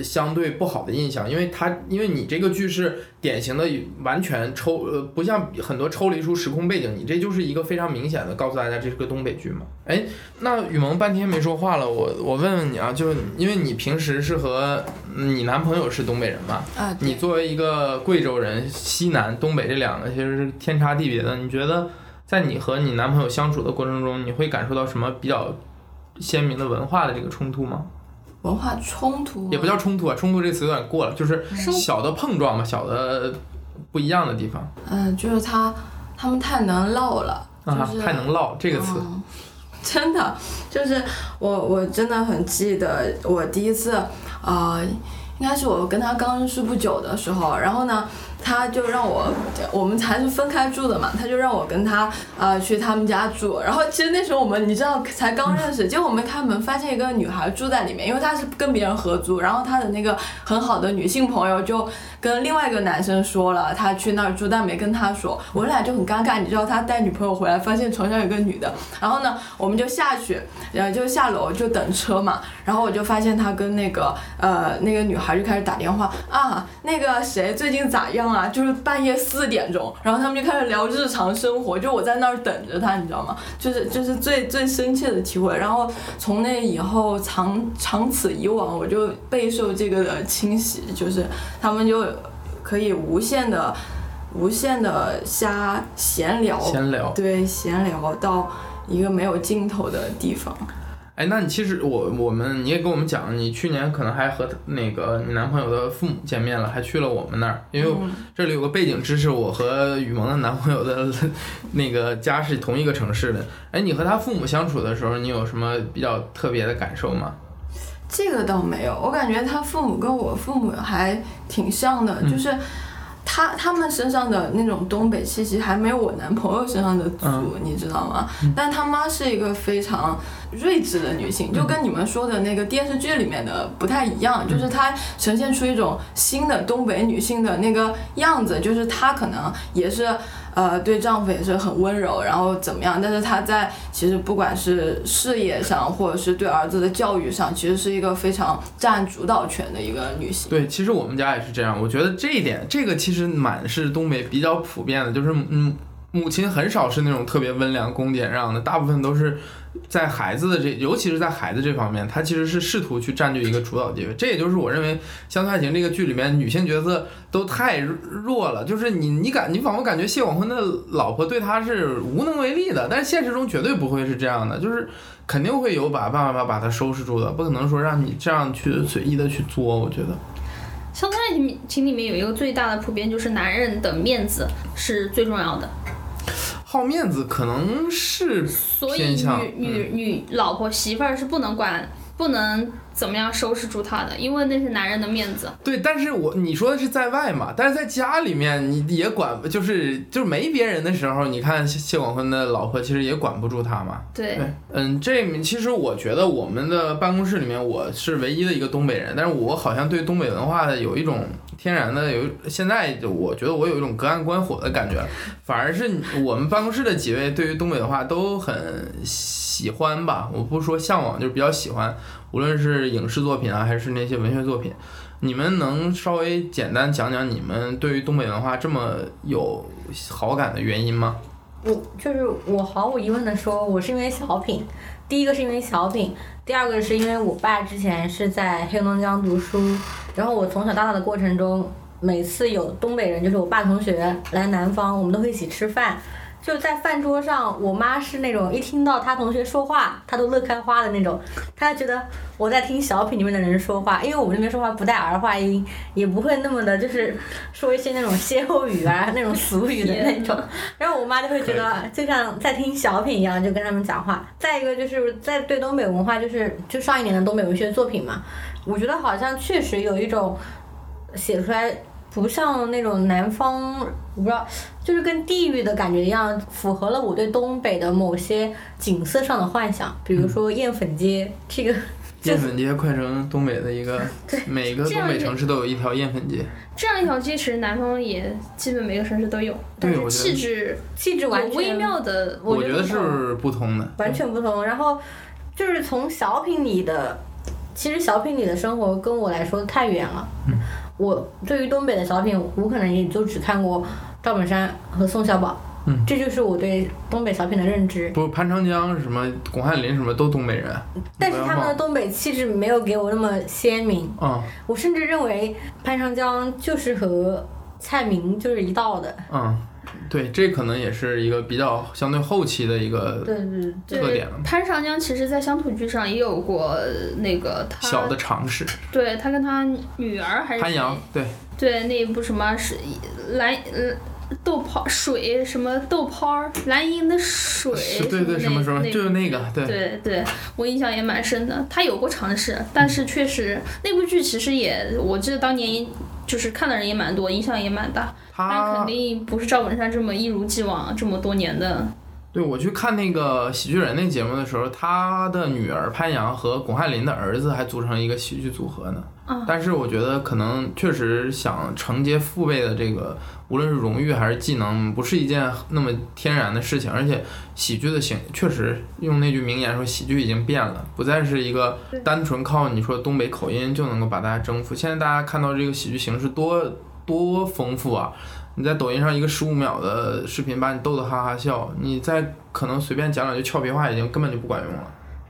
相对不好的印象，因为它因为你这个剧是典型的完全抽呃，不像很多抽离出时空背景，你这就是一个非常明显的告诉大家这是个东北剧嘛。哎，那雨萌半天没说话了，我我问问你啊，就因为你平时是和你男朋友是东北人嘛，啊，你作为一个贵州人，西南、东北这两个其实是天差地别的。你觉得在你和你男朋友相处的过程中，你会感受到什么比较鲜明的文化的这个冲突吗？文化冲突也不叫冲突啊，冲突这词有点过了，就是小的碰撞嘛，小的不一样的地方。嗯、就是他他们太能唠了，啊就，是太能唠这个词。嗯 真的就是我，我真的很记得我第一次，呃，应该是我跟他刚认识不久的时候，然后呢，他就让我，我们还是分开住的嘛，他就让我跟他呃去他们家住，然后其实那时候我们你知道才刚认识，结果我们开门发现一个女孩住在里面，因为她是跟别人合租，然后她的那个很好的女性朋友就跟另外一个男生说了他去那儿住，但没跟他说，我俩就很尴尬，你知道他带女朋友回来，发现床上有个女的，然后呢，我们就下去，然后就下楼就等车嘛，然后我就发现他跟那个呃那个女孩就开始打电话啊，那个谁最近咋样啊？就是半夜四点钟，然后他们就开始聊日常生活，就我在那儿等着他，你知道吗？就是就是最最深切的体会。然后从那以后长长此以往，我就备受这个的侵袭，就是他们就可以无限的无限的瞎闲聊，闲聊，对，闲聊到一个没有尽头的地方。哎，那你其实我我们你也跟我们讲，你去年可能还和那个你男朋友的父母见面了，还去了我们那儿，因为嗯这里有个背景知识，我和雨萌的男朋友的那个家是同一个城市的。哎，你和他父母相处的时候，你有什么比较特别的感受吗？这个倒没有，我感觉他父母跟我父母还挺像的，嗯就是他他们身上的那种东北气息还没有我男朋友身上的足，嗯你知道吗？但他妈是一个非常睿智的女性，嗯就跟你们说的那个电视剧里面的不太一样，就是她呈现出一种新的东北女性的那个样子，就是她可能也是。呃，对丈夫也是很温柔，然后怎么样？但是她在其实不管是事业上，或者是对儿子的教育上，其实是一个非常占主导权的一个女性。对，其实我们家也是这样。我觉得这一点，这个其实蛮是东北比较普遍的，就是嗯，母亲很少是那种特别温良恭俭让的，大部分都是在孩子的这，尤其是在孩子这方面，他其实是试图去占据一个主导地位。这也就是我认为《乡村爱情》这个剧里面女性角色都太弱了，就是你你感你仿佛感觉谢广坤的老婆对他是无能为力的，但是现实中绝对不会是这样的，就是。肯定会有把办法把他收拾住的，不可能说让你这样去随意的去作。我觉得，乡村爱情里面有一个最大的普遍，就是男人的面子是最重要的，好面子可能是所以女女女老婆媳妇儿是不能管，不能怎么样收拾住他的，因为那是男人的面子。对，但是我你说的是在外嘛，但是在家里面你也管，就是就是没别人的时候，你看谢谢广坤的老婆其实也管不住他嘛。对，对，嗯，这其实我觉得我们的办公室里面我是唯一的一个东北人，但是我好像对东北文化的有一种天然的有，现在就我觉得我有一种隔岸观火的感觉，反而是我们办公室的几位对于东北文化都很喜欢吧，我不说向往，就是比较喜欢，无论是影视作品啊，还是那些文学作品。你们能稍微简单讲讲你们对于东北文化这么有好感的原因吗？我就是我毫无疑问的说，我是因为小品，第一个是因为小品，第二个是因为我爸之前是在黑龙江读书，然后我从小到大的过程中，每次有东北人，就是我爸同学来南方，我们都会一起吃饭。就在饭桌上，我妈是那种一听到她同学说话，她都乐开花的那种。她觉得我在听小品里面的人说话，因为我们那边说话不带儿化音，也不会那么的，就是说一些那种歇后语啊、那种俗语的那种。然后我妈就会觉得就像在听小品一样，就跟他们讲话。再一个就是在对东北文化，就是就上一年的东北文学作品嘛，我觉得好像确实有一种写出来不像那种南方，我不知道，就是跟地域的感觉一样，符合了我对东北的某些景色上的幻想，比如说艳粉街这个。艳粉街快成东北的一个，每个东北城市都有一条艳粉街。这样一条街，其实南方也基本每个城市都有，但是气质气质完全微妙的，我觉得是不同的，完全不同。然后就是从小品里的，其实小品里的生活跟我来说太远了。嗯。我对于东北的小品，我可能也就只看过赵本山和宋小宝。嗯，这就是我对东北小品的认知。不，潘长江什么，巩汉林什么都东北人，但是他们的东北气质没有给我那么鲜明。嗯，我甚至认为潘长江就是和蔡明就是一道的。嗯，对，这可能也是一个比较相对后期的一个对对特点了。潘长江其实，在乡土剧上也有过那个他小的尝试。对他跟他女儿还是潘阳，对对那一部什么是蓝呃。豆泡水什么豆泡蓝银的水，对对什么时候，就是那个，对对对，我印象也蛮深的。他有过尝试，但是确实那部剧其实也，我记得当年就是看的人也蛮多，影响也蛮大。但肯定不是赵本山这么一如既往这么多年的。对，我去看那个喜剧人那节目的时候，他的女儿潘阳和巩汉林的儿子还组成一个喜剧组合呢。但是我觉得可能确实想承接父辈的这个，无论是荣誉还是技能，不是一件那么天然的事情。而且喜剧的形确实用那句名言说，喜剧已经变了，不再是一个单纯靠你说东北口音就能够把大家征服。现在大家看到这个喜剧形式多多丰富啊！你在抖音上一个十五秒的视频把你逗得哈哈笑，你再可能随便讲两句俏皮话，已经根本就不管用了。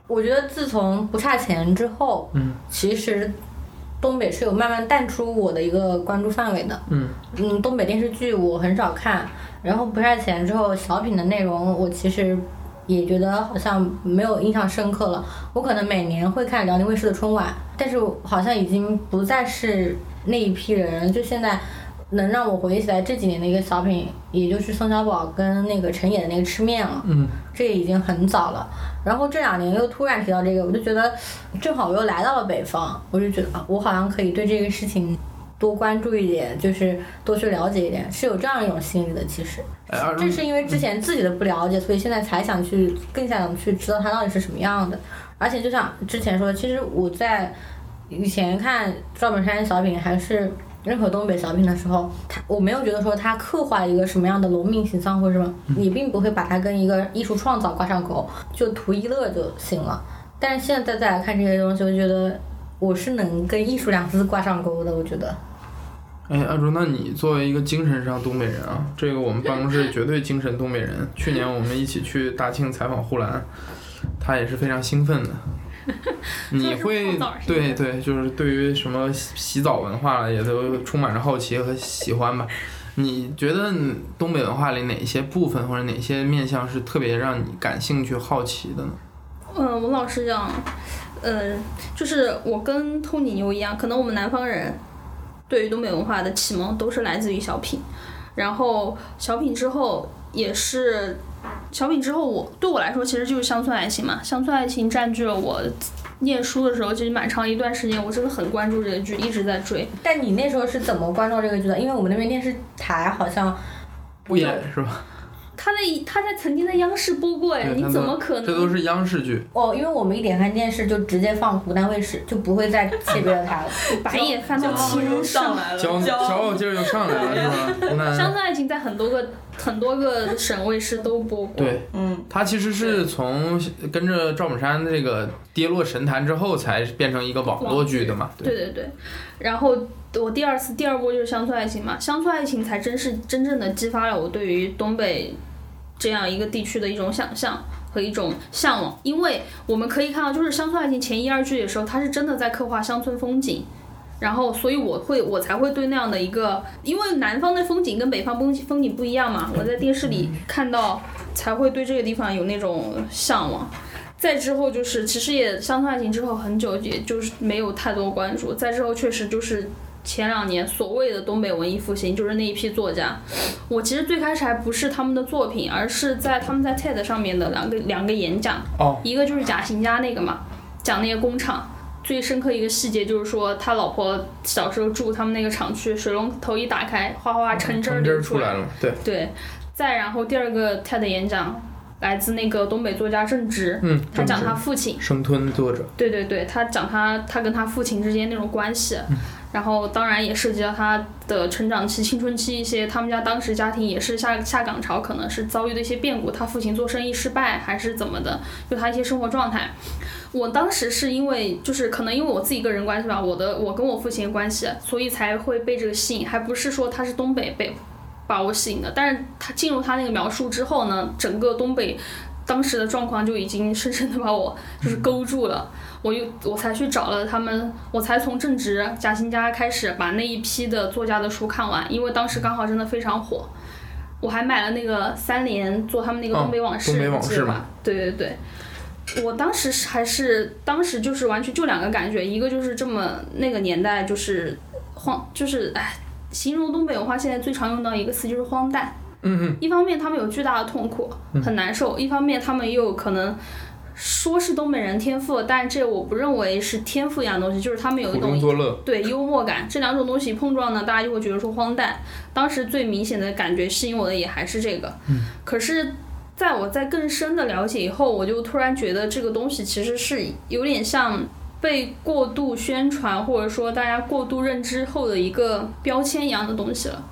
我觉得自从不差钱之后，嗯，其实东北是有慢慢淡出我的一个关注范围的。嗯嗯，东北电视剧我很少看，然后不差钱之后，小品的内容我其实也觉得好像没有印象深刻了。我可能每年会看辽宁卫视的春晚，但是好像已经不再是那一批人，就现在。能让我回忆起来这几年的一个小品，也就是宋小宝跟那个陈野的那个吃面了。嗯，这已经很早了。然后这两年又突然提到这个，我就觉得正好我又来到了北方，我就觉得我好像可以对这个事情多关注一点，就是多去了解一点，是有这样一种心理的。其实，正是因为之前自己的不了解，所以现在才想去更想去知道它到底是什么样的。而且就像之前说，其实我在以前看赵本山小品还是。任何东北小品的时候，他我没有觉得说他刻画一个什么样的农民形象或者什么，你并不会把它跟一个艺术创造挂上钩，就图一乐就行了。但是现在再来看这些东西，我觉得我是能跟艺术两字挂上钩的。我觉得。哎，阿朱，那你作为一个精神上东北人啊，这个我们办公室绝对精神东北人。去年我们一起去大庆采访呼兰，他也是非常兴奋的。你会对对，就是对于什么洗澡文化也都充满着好奇和喜欢吧？你觉得东北文化里哪些部分或者哪些面相是特别让你感兴趣、好奇的呢？嗯，我老实讲，呃，就是我跟偷你牛一样，可能我们南方人对于东北文化的启蒙都是来自于小品，然后小品之后也是。小品之后，我对我来说其实就是乡村爱情嘛。乡村爱情占据了我念书的时候，其实蛮长一段时间，我真的很关注这个剧，一直在追。但你那时候是怎么关注这个剧的？因为我们那边电视台好像不演是吧？他在他在曾经在央视播过哎，你怎么可能？这都是央视剧哦，因为我们一点开电视就直接放湖南卫视，就不会再切别的台了。白眼翻到天上来了，骄傲劲儿就上来了，是吧？乡村爱情在很多个很多个省卫视都播过。对，嗯，他其实是从跟着赵本山这个跌落神坛之后，才变成一个网络剧的嘛。对对对，然后。我第二次第二波就是乡村爱情嘛，乡村爱情才真是真正的激发了我对于东北这样一个地区的一种想象和一种向往，因为我们可以看到，就是乡村爱情前一二季的时候，它是真的在刻画乡村风景，然后所以我会我才会对那样的一个，因为南方的风景跟北方风风景不一样嘛，我在电视里看到才会对这个地方有那种向往。再之后就是其实也乡村爱情之后很久也就是没有太多关注，再之后确实就是。前两年所谓的东北文艺复兴，就是那一批作家。我其实最开始还不是他们的作品，而是在他们在 TED 上面的两个两个演讲。哦。一个就是贾行家那个嘛，讲那个工厂，最深刻一个细节就是说，他老婆小时候住他们那个厂区，水龙头一打开，哗哗哗橙汁儿流来出来了，对，对，再然后第二个 TED 演讲来自那个东北作家郑直，嗯，他讲他父亲，生吞作者，对对对，他讲他他跟他父亲之间那种关系，嗯然后当然也涉及到他的成长期、青春期一些，他们家当时家庭也是下下岗潮，可能是遭遇的一些变故，他父亲做生意失败还是怎么的，就他一些生活状态。我当时是因为就是可能因为我自己个人关系吧，我的我跟我父亲的关系，所以才会被这个吸引，还不是说他是东北被把我吸引的。但是他进入他那个描述之后呢，整个东北当时的状况就已经深深的把我就是勾住了。我又我才去找了他们，我才从正直贾新家开始把那一批的作家的书看完，因为当时刚好真的非常火。我还买了那个三联做他们那个哦东北往事，东北往事嘛？对对对。我当时是还是当时就是完全就两个感觉，一个就是这么那个年代就是荒，就是哎，形容东北文化现在最常用到一个词就是荒诞。嗯嗯，一方面他们有巨大的痛苦，很难受；一方面他们又有可能说是东北人天赋，但这我不认为是天赋一样的东西，就是他们有一种，对幽默感，这两种东西碰撞呢，大家就会觉得说荒诞。当时最明显的感觉吸引我的也还是这个，可是。在我在更深的了解以后，我就突然觉得这个东西其实是有点像被过度宣传，或者说大家过度认知后的一个标签一样的东西了。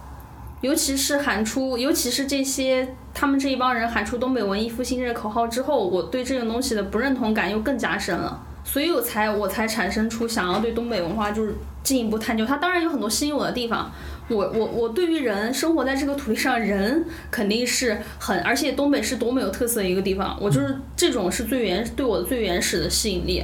尤其是喊出，尤其是这些他们这一帮人喊出“东北文艺复兴”这个口号之后，我对这个东西的不认同感又更加深了，所以我才我才产生出想要对东北文化就是进一步探究。它当然有很多吸引我的地方，我我我对于人生活在这个土地上，人肯定是很，而且东北是多么有特色的一个地方，我就是这种是最原对我的最原始的吸引力。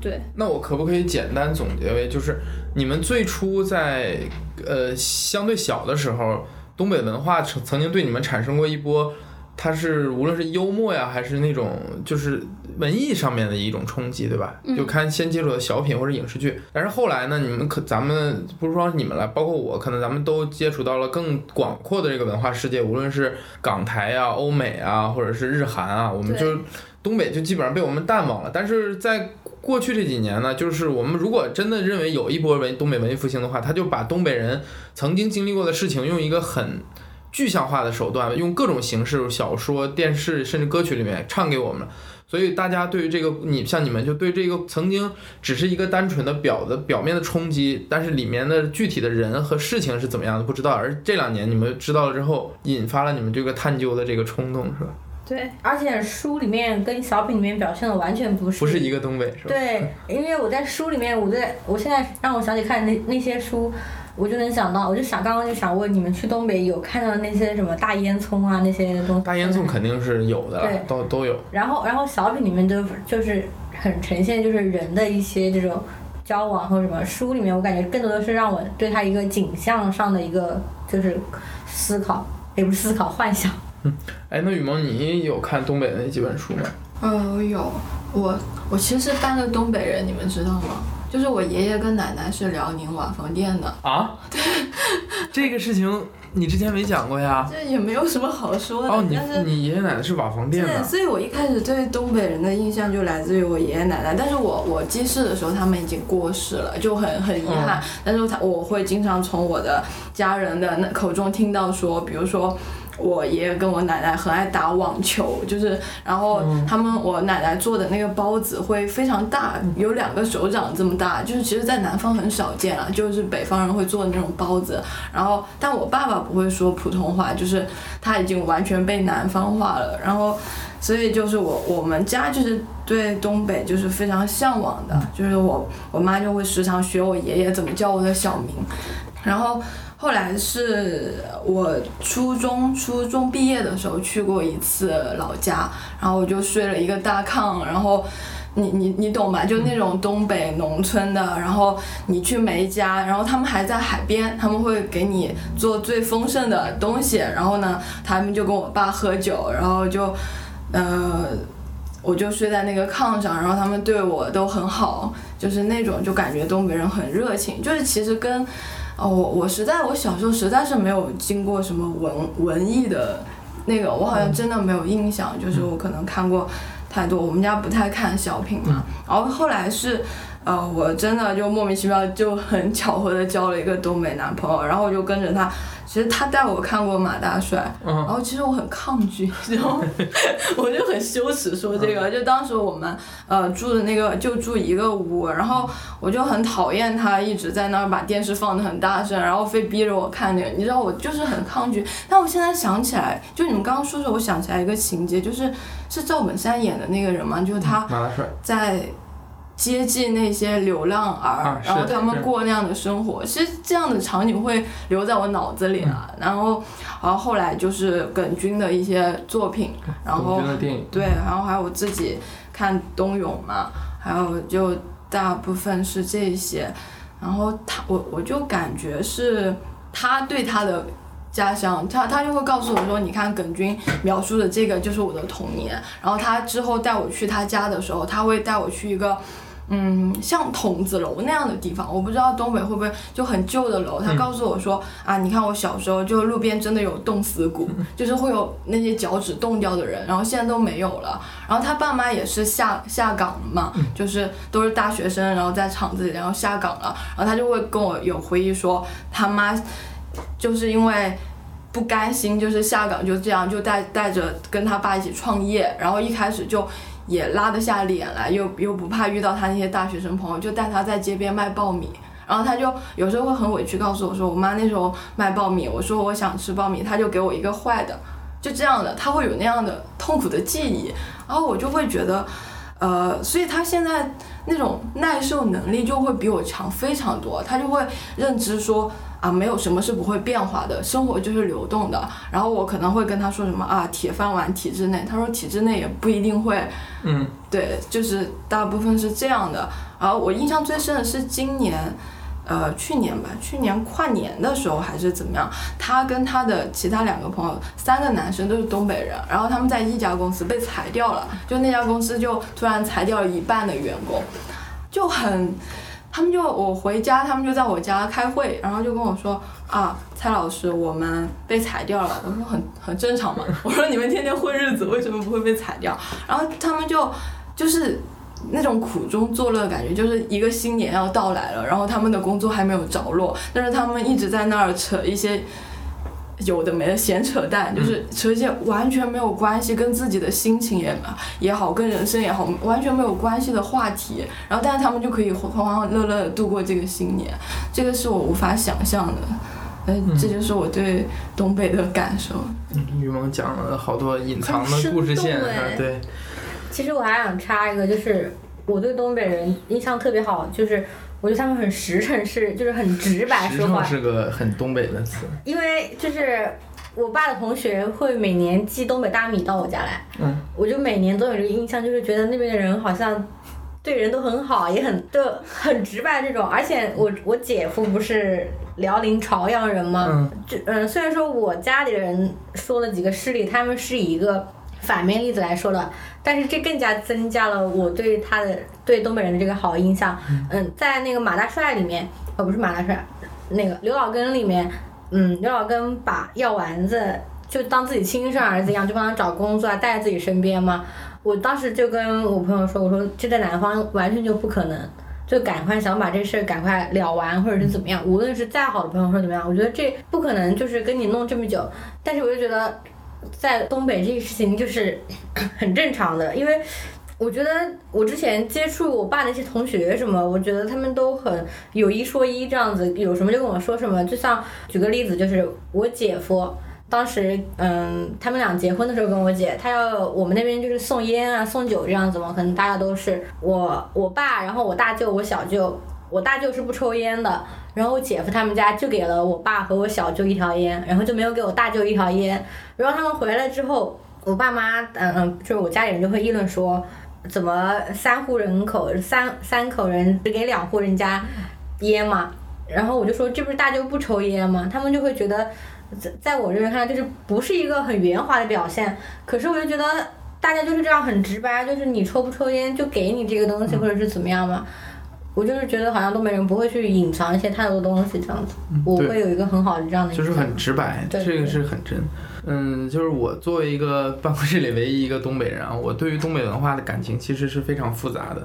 对，那我可不可以简单总结为，就是你们最初在呃相对小的时候，东北文化曾曾经对你们产生过一波，它是无论是幽默呀，还是那种就是文艺上面的一种冲击，对吧？就看先接触的小品或者影视剧，但是后来呢，你们可咱们不是说你们了，包括我，可能咱们都接触到了更广阔的这个文化世界，无论是港台啊、欧美啊，或者是日韩啊，我们就东北就基本上被我们淡忘了。但是在过去这几年呢，就是我们如果真的认为有一波文东北文艺复兴的话，他就把东北人曾经经历过的事情，用一个很具象化的手段，用各种形式，小说、电视甚至歌曲里面唱给我们了。所以大家对于这个，你像你们就对这个曾经只是一个单纯的表的表面的冲击，但是里面的具体的人和事情是怎么样的不知道。而这两年你们知道了之后，引发了你们这个探究的这个冲动，是吧？对，而且书里面跟小品里面表现的完全不是。不是一个东北，是吧？对，因为我在书里面，我在我现在让我想起看那那些书，我就能想到，我就想刚刚就想问你们去东北有看到那些什么大烟囱啊那些东西？大烟囱肯定是有的对，都都有。然后然后小品里面就就是很呈现就是人的一些这种交往或者什么，书里面我感觉更多的是让我对他一个景象上的一个就是思考，也不是思考幻想。嗯哎，那雨萌，你有看东北的那几本书吗？嗯呃，有，我我其实是半个东北人，你们知道吗？就是我爷爷跟奶奶是辽宁瓦房店的，啊？对 这个事情你之前没讲过呀？这也没有什么好说的。哦，你但是你爷爷奶奶是瓦房店对，的，所以我一开始对东北人的印象就来自于我爷爷奶奶，但是我我记事的时候他们已经过世了，就很很遗憾。但是他我会经常从我的家人的那口中听到说，比如说。我爷爷跟我奶奶很爱打网球，就是，然后他们我奶奶做的那个包子会非常大，有两个手掌这么大，就是其实，在南方很少见啊，就是北方人会做的那种包子。然后，但我爸爸不会说普通话，就是他已经完全被南方化了。然后，所以就是我我们家就是对东北就是非常向往的，就是我我妈就会时常学我爷爷怎么叫我的小名，然后。后来是我初中初中毕业的时候去过一次老家，然后我就睡了一个大炕，然后你你你懂吧？就那种东北农村的，然后你去每一家，然后他们还在海边，他们会给你做最丰盛的东西，然后呢，他们就跟我爸喝酒，然后就呃。我就睡在那个炕上，然后他们对我都很好，就是那种就感觉东北人很热情，就是其实跟哦，我我实在我小时候实在是没有经过什么文文艺的那个，我好像真的没有印象，就是我可能看过太多，我们家不太看小品嘛。然后后来是呃，我真的就莫名其妙就很巧合的交了一个东北男朋友，然后我就跟着他。其实他带我看过马大帅，然嗯后其实我很抗拒，然后我就很羞耻说这个。就当时我们呃住的那个就住一个屋，然后我就很讨厌他一直在那儿把电视放的很大声，然后非逼着我看那个，你知道我就是很抗拒。但我现在想起来，就你们刚刚说的时候，我想起来一个情节，就是是赵本山演的那个人嘛，就是他马大帅，在接济那些流浪儿，啊然后他们过那样的生活。其实这样的场景会留在我脑子里啊。然后，然后后来就是耿军的一些作品，然后对，然后还有我自己看冬泳嘛，还有就大部分是这些。然后他，我我就感觉是他对他的家乡，他他就会告诉我说，你看耿军描述的这个就是我的童年。然后他之后带我去他家的时候，他会带我去一个。嗯，像筒子楼那样的地方，我不知道东北会不会就很旧的楼。他告诉我说、啊，你看我小时候就路边真的有冻死骨，就是会有那些脚趾冻掉的人，然后现在都没有了。然后他爸妈也是下下岗了嘛，就是都是大学生，然后在厂子里，然后下岗了。然后他就会跟我有回忆说，他妈就是因为不甘心，就是下岗就这样，就带带着跟他爸一起创业，然后一开始就。也拉得下脸来，又又不怕遇到他那些大学生朋友，就带他在街边卖爆米。然后他就有时候会很委屈告诉我说，我妈那时候卖爆米，我说我想吃爆米，他就给我一个坏的，就这样的，他会有那样的痛苦的记忆，然后我就会觉得，呃，所以他现在那种耐受能力就会比我强非常多，他就会认知说啊，没有什么是不会变化的，生活就是流动的。然后我可能会跟他说什么啊，铁饭碗体制内，他说体制内也不一定会，嗯，对，就是大部分是这样的。然后我印象最深的是今年。呃，去年吧，去年跨年的时候还是怎么样，他跟他的其他两个朋友，三个男生都是东北人，然后他们在一家公司被裁掉了，就那家公司就突然裁掉了一半的员工，就很，他们就我回家，他们就在我家开会，然后就跟我说啊，蔡老师，我们被裁掉了。我说很很正常嘛，我说你们天天混日子，为什么不会被裁掉？然后他们就就是。那种苦中作乐的感觉，就是一个新年要到来了，然后他们的工作还没有着落，但是他们一直在那儿扯一些有的没的闲扯淡，就是扯一些完全没有关系，跟自己的心情也也好，跟人生也好，完全没有关系的话题，然后但是他们就可以欢欢乐乐的度过这个新年，这个是我无法想象的。嗯，这就是我对东北的感受。嗯于萌讲了好多隐藏的故事线，对，其实我还想插一个，就是我对东北人印象特别好，就是我觉得他们很实诚是，就是很直白说话诚。是个很东北的词，因为就是我爸的同学会每年寄东北大米到我家来，嗯，我就每年都有这个印象，就是觉得那边的人好像对人都很好，也很就很直白这种。而且我我姐夫不是辽宁朝阳人吗？嗯就嗯，虽然说我家里人说了几个事例，他们是以一个反面例子来说的，但是这更加增加了我对他的对东北人的这个好印象。嗯，在那个马大帅里面，呃，不是马大帅，那个刘老根里面，嗯，刘老根把药丸子就当自己亲生儿子一样，就帮他找工作啊，带在自己身边嘛。我当时就跟我朋友说，我说这在南方完全就不可能。就赶快想把这事儿赶快了完，或者是怎么样，无论是再好的朋友或者怎么样，我觉得这不可能就是跟你弄这么久。但是我就觉得，在东北这个事情就是 很正常的，因为我觉得我之前接触我爸那些同学什么，我觉得他们都很有一说一这样子，有什么就跟我说什么。就像举个例子，就是我姐夫。当时，嗯，他们俩结婚的时候跟我姐，他要我们那边就是送烟啊、送酒这样子嘛，可能大家都是我我爸，然后我大舅、我小舅，我大舅是不抽烟的，然后我姐夫他们家就给了我爸和我小舅一条烟，然后就没有给我大舅一条烟。然后他们回来之后，我爸妈，嗯嗯，就是我家里人就会议论说，怎么三户人口三三口人只给两户人家烟嘛？然后我就说这不是大舅不抽烟吗？他们就会觉得，在在我这边看来就是不是一个很圆滑的表现。可是我就觉得大家就是这样很直白，就是你抽不抽烟就给你这个东西，或者是怎么样嘛。我就是觉得好像东北人不会去隐藏一些太多东西这样子，我会有一个很好的这样的。就是很直白，对这个是很真。嗯，就是我作为一个办公室里唯一一个东北人啊，我对于东北文化的感情其实是非常复杂的。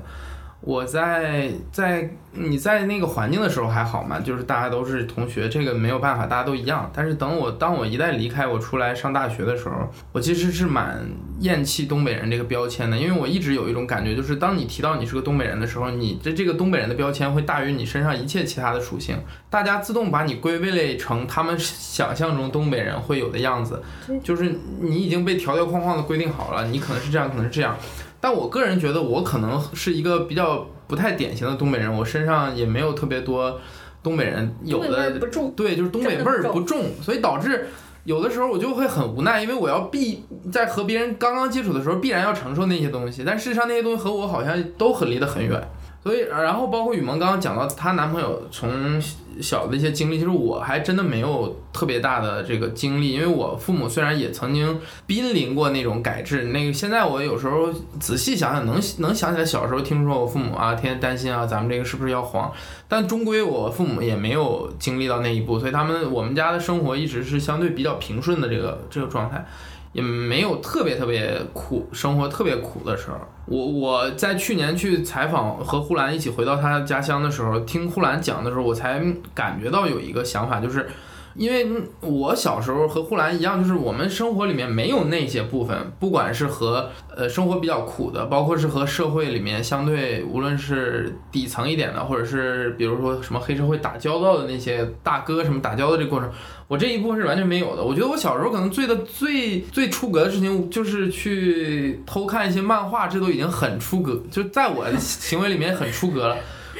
我在在你在那个环境的时候还好嘛，就是大家都是同学，这个没有办法，大家都一样。但是等我当我一旦离开，我出来上大学的时候，我其实是蛮厌弃东北人这个标签的，因为我一直有一种感觉，就是当你提到你是个东北人的时候，你这这个东北人的标签会大于你身上一切其他的属性，大家自动把你归类成他们想象中东北人会有的样子，就是你已经被条条框框的规定好了，你可能是这样，可能是这样。但我个人觉得，我可能是一个比较不太典型的东北人，我身上也没有特别多东北人有的，对，就是东北味儿不重，所以导致有的时候我就会很无奈，因为我要必在和别人刚刚接触的时候，必然要承受那些东西，但事实上那些东西和我好像都很离得很远。所以，然后包括雨萌刚刚讲到她男朋友从小的一些经历，其实我还真的没有特别大的这个经历，因为我父母虽然也曾经濒临过那种改制，那个现在我有时候仔细想想，能能想起来小时候听说我父母啊，天天担心啊，咱们这个是不是要黄，但终归我父母也没有经历到那一步，所以他们我们家的生活一直是相对比较平顺的这个这个状态。也没有特别特别苦，生活特别苦的时候。我我在去年去采访和呼兰一起回到他家乡的时候，听呼兰讲的时候，我才感觉到有一个想法，就是因为我小时候和呼兰一样，就是我们生活里面没有那些部分，不管是和呃生活比较苦的，包括是和社会里面相对无论是底层一点的，或者是比如说什么黑社会打交道的那些大哥什么打交道这过程，我这一部分是完全没有的。我觉得我小时候可能最的最最出格的事情就是去偷看一些漫画，这都已经很出格，就在我的行为里面很出格了。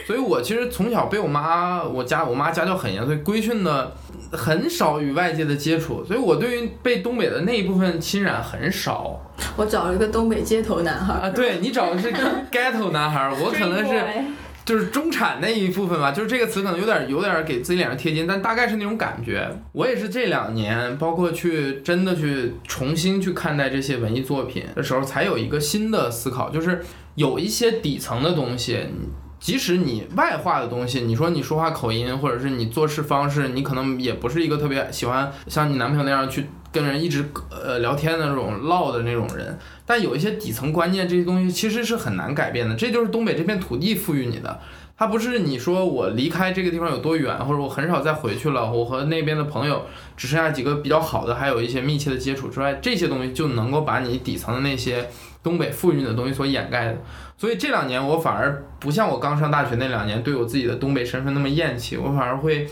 所以我其实从小被我妈，我家我妈家教很严，所以规训的很少与外界的接触，所以我对于被东北的那一部分侵染很少我找了一个东北街头男孩，啊。对你找的是 ghetto 男孩儿，我可能是就是中产那一部分吧，就是这个词可能有点有点给自己脸上贴金，但大概是那种感觉。我也是这两年，包括去真的去重新去看待这些文艺作品的时候，才有一个新的思考，就是有一些底层的东西。即使你外化的东西，你说你说话口音，或者是你做事方式，你可能也不是一个特别喜欢像你男朋友那样去跟人一直呃聊天的那种唠的那种人。但有一些底层观念，这些东西其实是很难改变的。这就是东北这片土地赋予你的，它不是你说我离开这个地方有多远，或者我很少再回去了，我和那边的朋友只剩下几个比较好的，还有一些密切的接触之外，这些东西就能够把你底层的那些东北赋予你的东西所掩盖的。所以这两年我反而不像我刚上大学那两年对我自己的东北身份那么厌弃，我反而会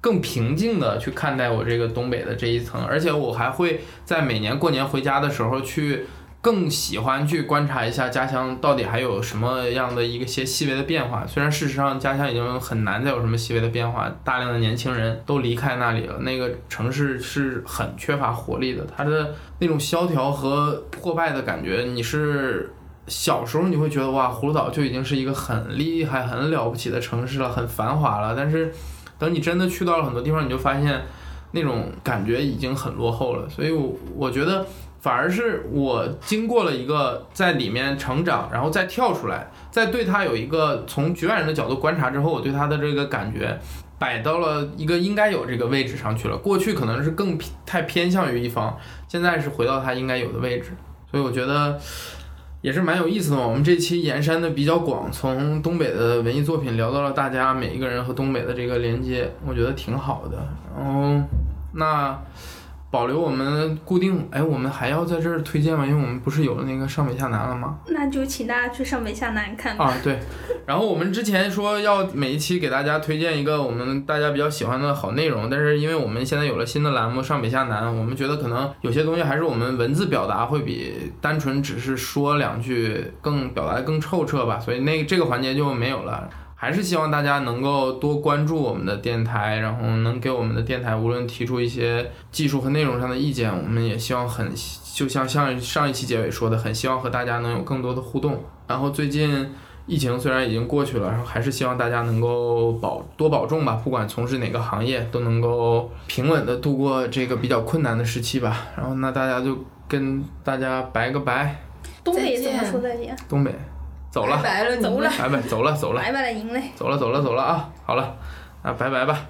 更平静的去看待我这个东北的这一层，而且我还会在每年过年回家的时候去更喜欢去观察一下家乡到底还有什么样的一个些细微的变化。虽然事实上家乡已经很难再有什么细微的变化，大量的年轻人都离开那里了，那个城市是很缺乏活力的，它的那种萧条和破败的感觉，你是。小时候你会觉得哇，葫芦岛就已经是一个很厉害、很了不起的城市了，很繁华了。但是，等你真的去到了很多地方，你就发现那种感觉已经很落后了。所以我，我觉得反而是我经过了一个在里面成长，然后再跳出来，再对它有一个从局外人的角度观察之后，我对它的这个感觉摆到了一个应该有这个位置上去了。过去可能是更偏太偏向于一方，现在是回到它应该有的位置。所以我觉得。也是蛮有意思的嘛。我们这期延伸的比较广，从东北的文艺作品聊到了大家每一个人和东北的这个连接，我觉得挺好的。然后，那保留我们固定，哎，我们还要在这儿推荐吗？因为我们不是有了那个上北下南了吗？那就请大家去上北下南看吧。啊，对。然后我们之前说要每一期给大家推荐一个我们大家比较喜欢的好内容，但是因为我们现在有了新的栏目上北下南，我们觉得可能有些东西还是我们文字表达会比单纯只是说两句更表达的更透彻吧，所以那这个环节就没有了。还是希望大家能够多关注我们的电台，然后能给我们的电台无论提出一些技术和内容上的意见，我们也希望很就像上上一期结尾说的，很希望和大家能有更多的互动。然后最近疫情虽然已经过去了，然后还是希望大家能够保多保重吧，不管从事哪个行业，都能够平稳的度过这个比较困难的时期吧。然后那大家就跟大家拜个拜，东北怎么说再见？东北走了，拜拜了，走了拜拜，走了走了。拜拜了，赢嘞。走了走了走了啊！好了，那拜拜吧。